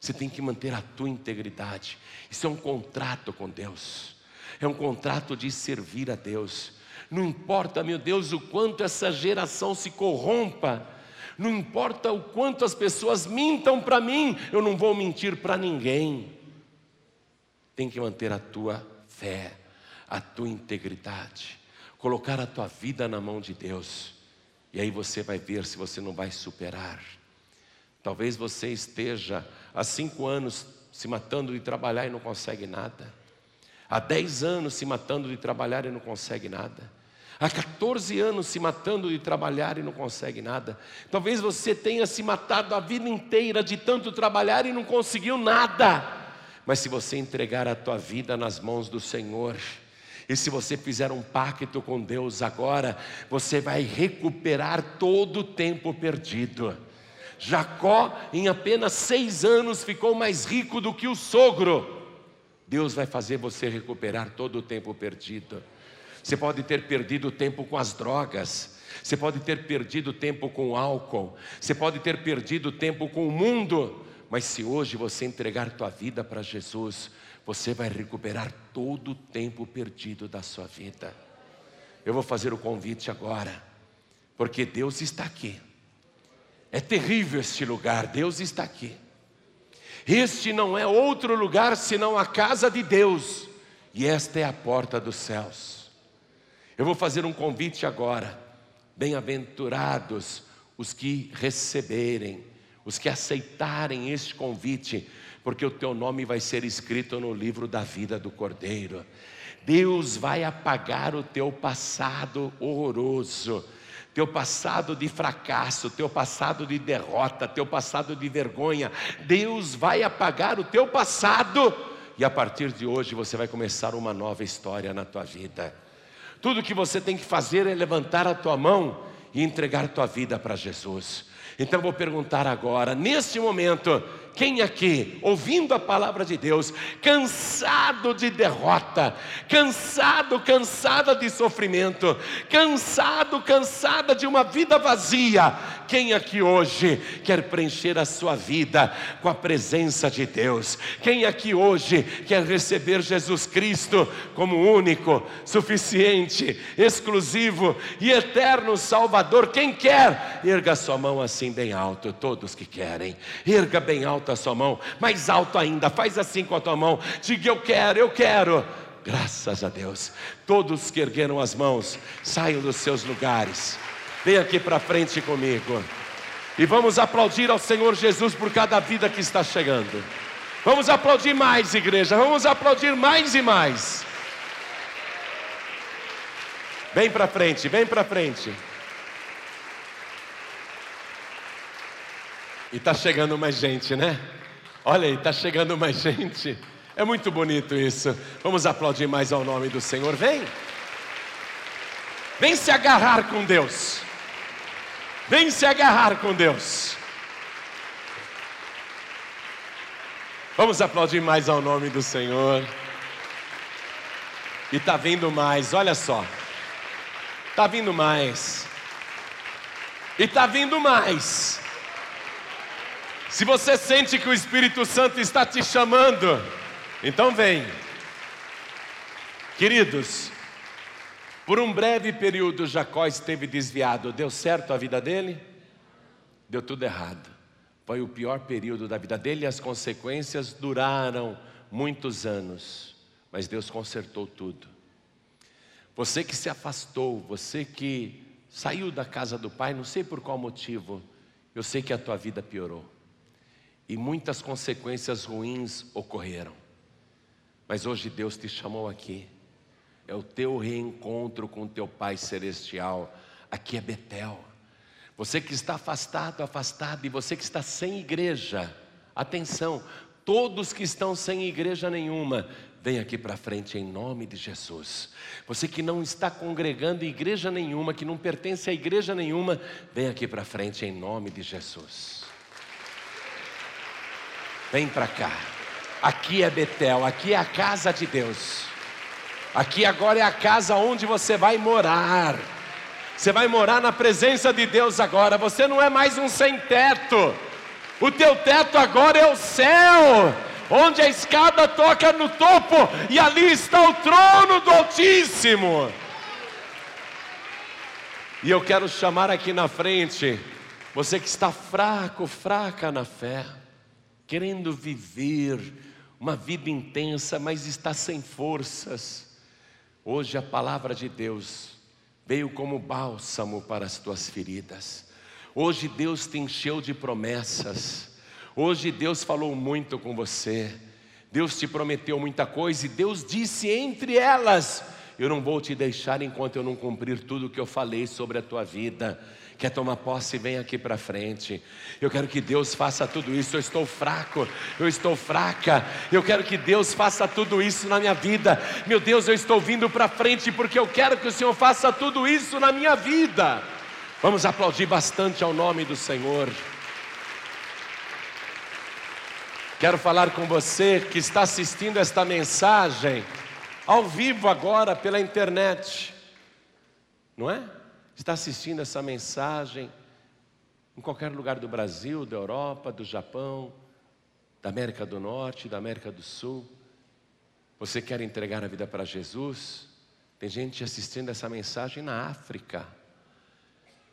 Você tem que manter a tua integridade. Isso é um contrato com Deus. É um contrato de servir a Deus. Não importa, meu Deus, o quanto essa geração se corrompa. Não importa o quanto as pessoas mintam para mim, eu não vou mentir para ninguém. Tem que manter a tua fé a tua integridade, colocar a tua vida na mão de Deus, e aí você vai ver se você não vai superar. Talvez você esteja há cinco anos se matando de trabalhar e não consegue nada, há dez anos se matando de trabalhar e não consegue nada. Há 14 anos se matando de trabalhar e não consegue nada. Talvez você tenha se matado a vida inteira de tanto trabalhar e não conseguiu nada. Mas se você entregar a tua vida nas mãos do Senhor, e se você fizer um pacto com Deus agora, você vai recuperar todo o tempo perdido. Jacó, em apenas seis anos, ficou mais rico do que o sogro. Deus vai fazer você recuperar todo o tempo perdido. Você pode ter perdido tempo com as drogas, você pode ter perdido tempo com o álcool, você pode ter perdido tempo com o mundo, mas se hoje você entregar tua vida para Jesus, você vai recuperar todo o tempo perdido da sua vida. Eu vou fazer o convite agora, porque Deus está aqui. É terrível este lugar, Deus está aqui. Este não é outro lugar senão a casa de Deus, e esta é a porta dos céus. Eu vou fazer um convite agora. Bem-aventurados os que receberem, os que aceitarem este convite porque o teu nome vai ser escrito no livro da vida do Cordeiro. Deus vai apagar o teu passado horroroso, teu passado de fracasso, teu passado de derrota, teu passado de vergonha. Deus vai apagar o teu passado e a partir de hoje você vai começar uma nova história na tua vida. Tudo que você tem que fazer é levantar a tua mão e entregar a tua vida para Jesus. Então vou perguntar agora, neste momento, quem aqui, ouvindo a palavra de Deus, cansado de derrota, cansado, cansada de sofrimento, cansado, cansada de uma vida vazia, quem aqui hoje quer preencher a sua vida com a presença de Deus? Quem aqui hoje quer receber Jesus Cristo como único, suficiente, exclusivo e eterno Salvador? Quem quer? Erga sua mão assim bem alto, todos que querem. Erga bem alto alto a sua mão, mais alto ainda, faz assim com a tua mão, diga eu quero, eu quero. Graças a Deus, todos que ergueram as mãos, saiam dos seus lugares, vem aqui para frente comigo, e vamos aplaudir ao Senhor Jesus por cada vida que está chegando. Vamos aplaudir mais, igreja, vamos aplaudir mais e mais. Vem para frente, vem para frente. E está chegando mais gente, né? Olha aí, está chegando mais gente. É muito bonito isso. Vamos aplaudir mais ao nome do Senhor. Vem. Vem se agarrar com Deus. Vem se agarrar com Deus. Vamos aplaudir mais ao nome do Senhor. E está vindo mais, olha só. Está vindo mais. E está vindo mais. Se você sente que o Espírito Santo está te chamando, então vem. Queridos, por um breve período Jacó esteve desviado. Deu certo a vida dele? Deu tudo errado. Foi o pior período da vida dele e as consequências duraram muitos anos. Mas Deus consertou tudo. Você que se afastou, você que saiu da casa do pai, não sei por qual motivo, eu sei que a tua vida piorou e muitas consequências ruins ocorreram. Mas hoje Deus te chamou aqui. É o teu reencontro com o teu Pai celestial. Aqui é Betel. Você que está afastado, afastado, e você que está sem igreja, atenção, Todos que estão sem igreja nenhuma, vem aqui para frente em nome de Jesus. Você que não está congregando em igreja nenhuma, que não pertence a igreja nenhuma, vem aqui para frente em nome de Jesus. Vem para cá. Aqui é Betel, aqui é a casa de Deus. Aqui agora é a casa onde você vai morar. Você vai morar na presença de Deus agora. Você não é mais um sem teto. O teu teto agora é o céu, onde a escada toca no topo e ali está o trono do Altíssimo. E eu quero chamar aqui na frente você que está fraco, fraca na fé, querendo viver uma vida intensa, mas está sem forças. Hoje a palavra de Deus veio como bálsamo para as tuas feridas. Hoje Deus te encheu de promessas. Hoje Deus falou muito com você. Deus te prometeu muita coisa e Deus disse entre elas: Eu não vou te deixar enquanto eu não cumprir tudo o que eu falei sobre a tua vida. Quer tomar posse? Vem aqui para frente. Eu quero que Deus faça tudo isso. Eu estou fraco, eu estou fraca. Eu quero que Deus faça tudo isso na minha vida. Meu Deus, eu estou vindo para frente porque eu quero que o Senhor faça tudo isso na minha vida. Vamos aplaudir bastante ao nome do Senhor. Quero falar com você que está assistindo esta mensagem ao vivo agora pela internet, não é? Está assistindo essa mensagem em qualquer lugar do Brasil, da Europa, do Japão, da América do Norte, da América do Sul, você quer entregar a vida para Jesus? Tem gente assistindo essa mensagem na África.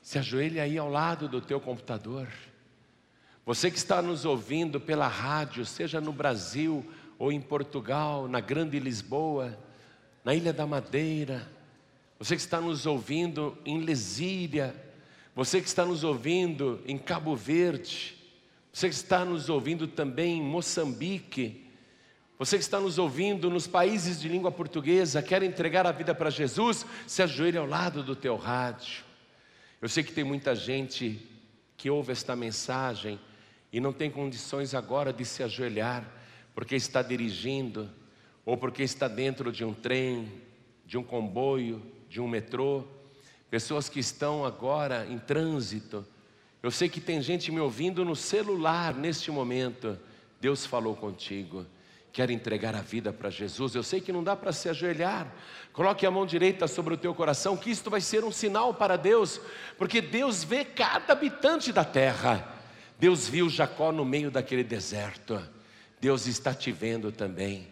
Se ajoelhe aí ao lado do teu computador. Você que está nos ouvindo pela rádio, seja no Brasil ou em Portugal, na Grande Lisboa, na Ilha da Madeira, você que está nos ouvindo em Lesíria, você que está nos ouvindo em Cabo Verde, você que está nos ouvindo também em Moçambique, você que está nos ouvindo nos países de língua portuguesa, quer entregar a vida para Jesus, se ajoelhe ao lado do teu rádio. Eu sei que tem muita gente que ouve esta mensagem e não tem condições agora de se ajoelhar, porque está dirigindo, ou porque está dentro de um trem, de um comboio, de um metrô, pessoas que estão agora em trânsito. Eu sei que tem gente me ouvindo no celular neste momento. Deus falou contigo. Quer entregar a vida para Jesus? Eu sei que não dá para se ajoelhar. Coloque a mão direita sobre o teu coração, que isto vai ser um sinal para Deus, porque Deus vê cada habitante da terra. Deus viu Jacó no meio daquele deserto. Deus está te vendo também.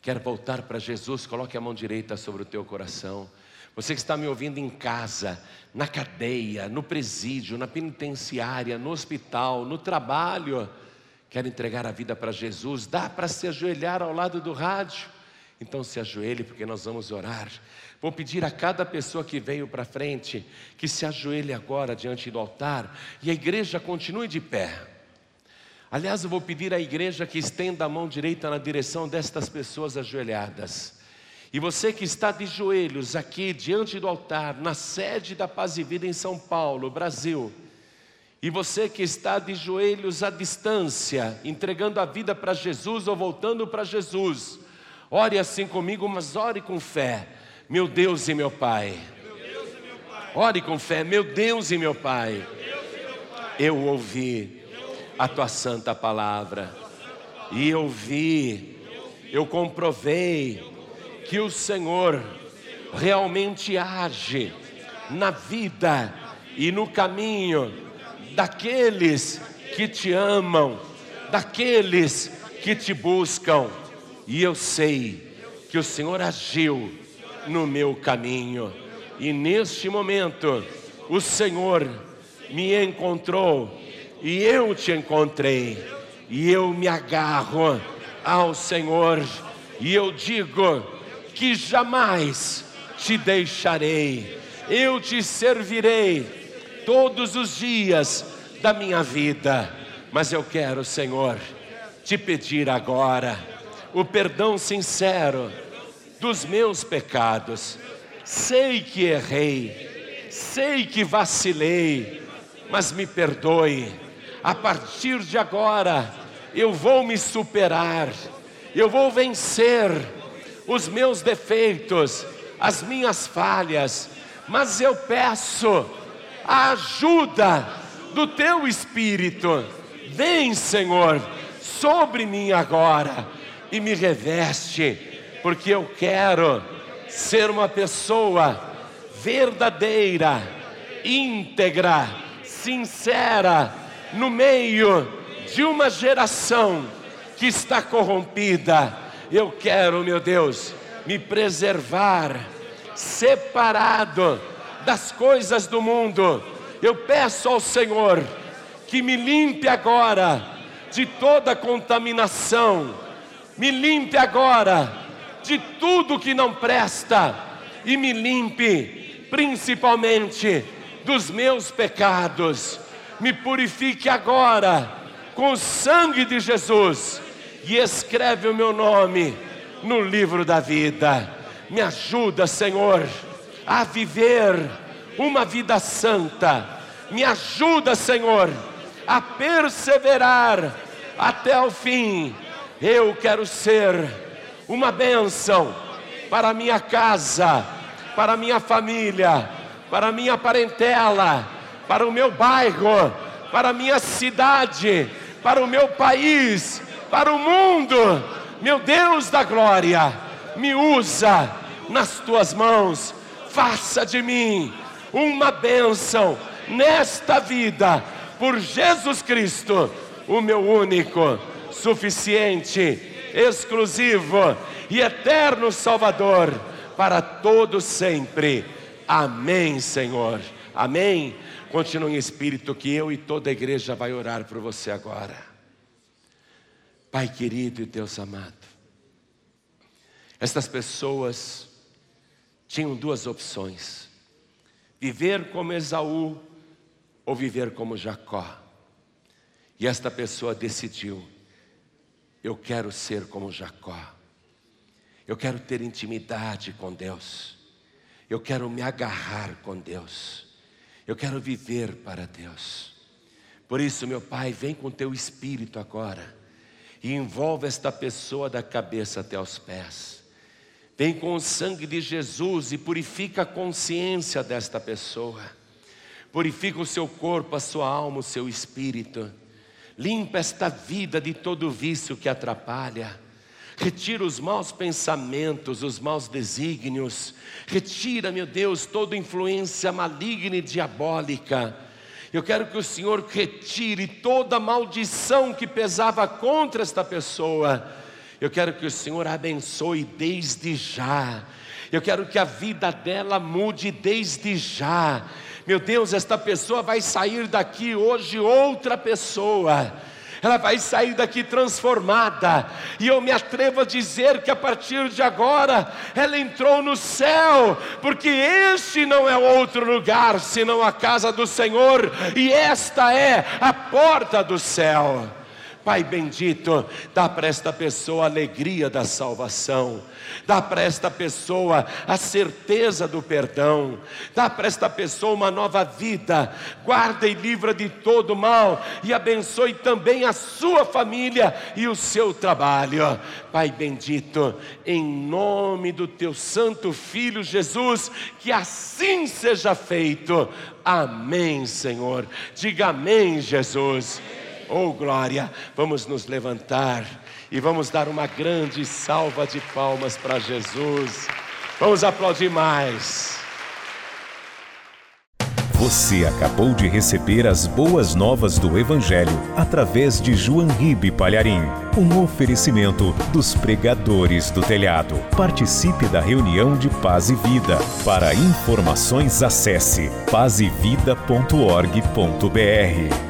Quer voltar para Jesus? Coloque a mão direita sobre o teu coração. Você que está me ouvindo em casa, na cadeia, no presídio, na penitenciária, no hospital, no trabalho, quer entregar a vida para Jesus, dá para se ajoelhar ao lado do rádio? Então se ajoelhe, porque nós vamos orar. Vou pedir a cada pessoa que veio para frente que se ajoelhe agora diante do altar e a igreja continue de pé. Aliás, eu vou pedir à igreja que estenda a mão direita na direção destas pessoas ajoelhadas. E você que está de joelhos aqui diante do altar, na sede da Paz e Vida em São Paulo, Brasil, e você que está de joelhos à distância, entregando a vida para Jesus ou voltando para Jesus, ore assim comigo, mas ore com fé. Meu Deus e meu Pai. Ore com fé, meu Deus e meu Pai. Eu ouvi a tua santa palavra. E eu vi, eu comprovei que o Senhor realmente age na vida e no caminho daqueles que te amam, daqueles que te buscam. E eu sei que o Senhor agiu no meu caminho. E neste momento, o Senhor me encontrou e eu te encontrei. E eu me agarro ao Senhor e eu digo: que jamais te deixarei, eu te servirei todos os dias da minha vida. Mas eu quero, Senhor, te pedir agora o perdão sincero dos meus pecados. Sei que errei, sei que vacilei, mas me perdoe. A partir de agora, eu vou me superar, eu vou vencer os meus defeitos, as minhas falhas, mas eu peço a ajuda do teu Espírito. Vem, Senhor, sobre mim agora e me reveste, porque eu quero ser uma pessoa verdadeira, íntegra, sincera, no meio de uma geração que está corrompida. Eu quero, meu Deus, me preservar, separado das coisas do mundo. Eu peço ao Senhor que me limpe agora de toda contaminação, me limpe agora de tudo que não presta e me limpe principalmente dos meus pecados. Me purifique agora com o sangue de Jesus e escreve o meu nome no livro da vida. Me ajuda, Senhor, a viver uma vida santa. Me ajuda, Senhor, a perseverar até o fim. Eu quero ser uma bênção para minha casa, para minha família, para minha parentela, para o meu bairro, para minha cidade, para o meu país, para o mundo. Meu Deus da glória, me usa nas tuas mãos faça de mim uma bênção nesta vida, por Jesus Cristo, o meu único, suficiente, exclusivo e eterno Salvador, para todo sempre. Amém, Senhor. Amém. Continue em espírito que eu e toda a igreja vai orar por você agora. Pai querido e Deus amado, estas pessoas tinham duas opções: viver como Esaú ou viver como Jacó. E esta pessoa decidiu: eu quero ser como Jacó, eu quero ter intimidade com Deus, eu quero me agarrar com Deus, eu quero viver para Deus. Por isso, meu Pai, vem com teu espírito agora e envolve esta pessoa da cabeça até os pés. Vem com o sangue de Jesus e purifica a consciência desta pessoa. Purifica o seu corpo, a sua alma, o seu espírito. Limpa esta vida de todo vício que atrapalha. Retira os maus pensamentos, os maus desígnios. Retira, meu Deus, toda influência maligna e diabólica. Eu quero que o Senhor retire toda maldição que pesava contra esta pessoa eu quero que o Senhor abençoe desde já. Eu quero que a vida dela mude desde já. Meu Deus, esta pessoa vai sair daqui hoje outra pessoa ela vai sair daqui transformada, e eu me atrevo a dizer que a partir de agora ela entrou no céu, porque este não é outro lugar senão a casa do Senhor, e esta é a porta do céu. Pai bendito, dá para esta pessoa a alegria da salvação, dá para esta pessoa a certeza do perdão, dá para esta pessoa uma nova vida, guarda e livra de todo mal e abençoe também a sua família e o seu trabalho. Pai bendito, em nome do teu santo filho Jesus, que assim seja feito. Amém, Senhor. Diga amém, Jesus. Oh glória! Vamos nos levantar e vamos dar uma grande salva de palmas para Jesus. Vamos aplaudir mais. Você acabou de receber as boas novas do Evangelho através de João Ribe Palharim. Um oferecimento dos pregadores do telhado. Participe da reunião de Paz e Vida. Para informações, acesse pazevida.org.br.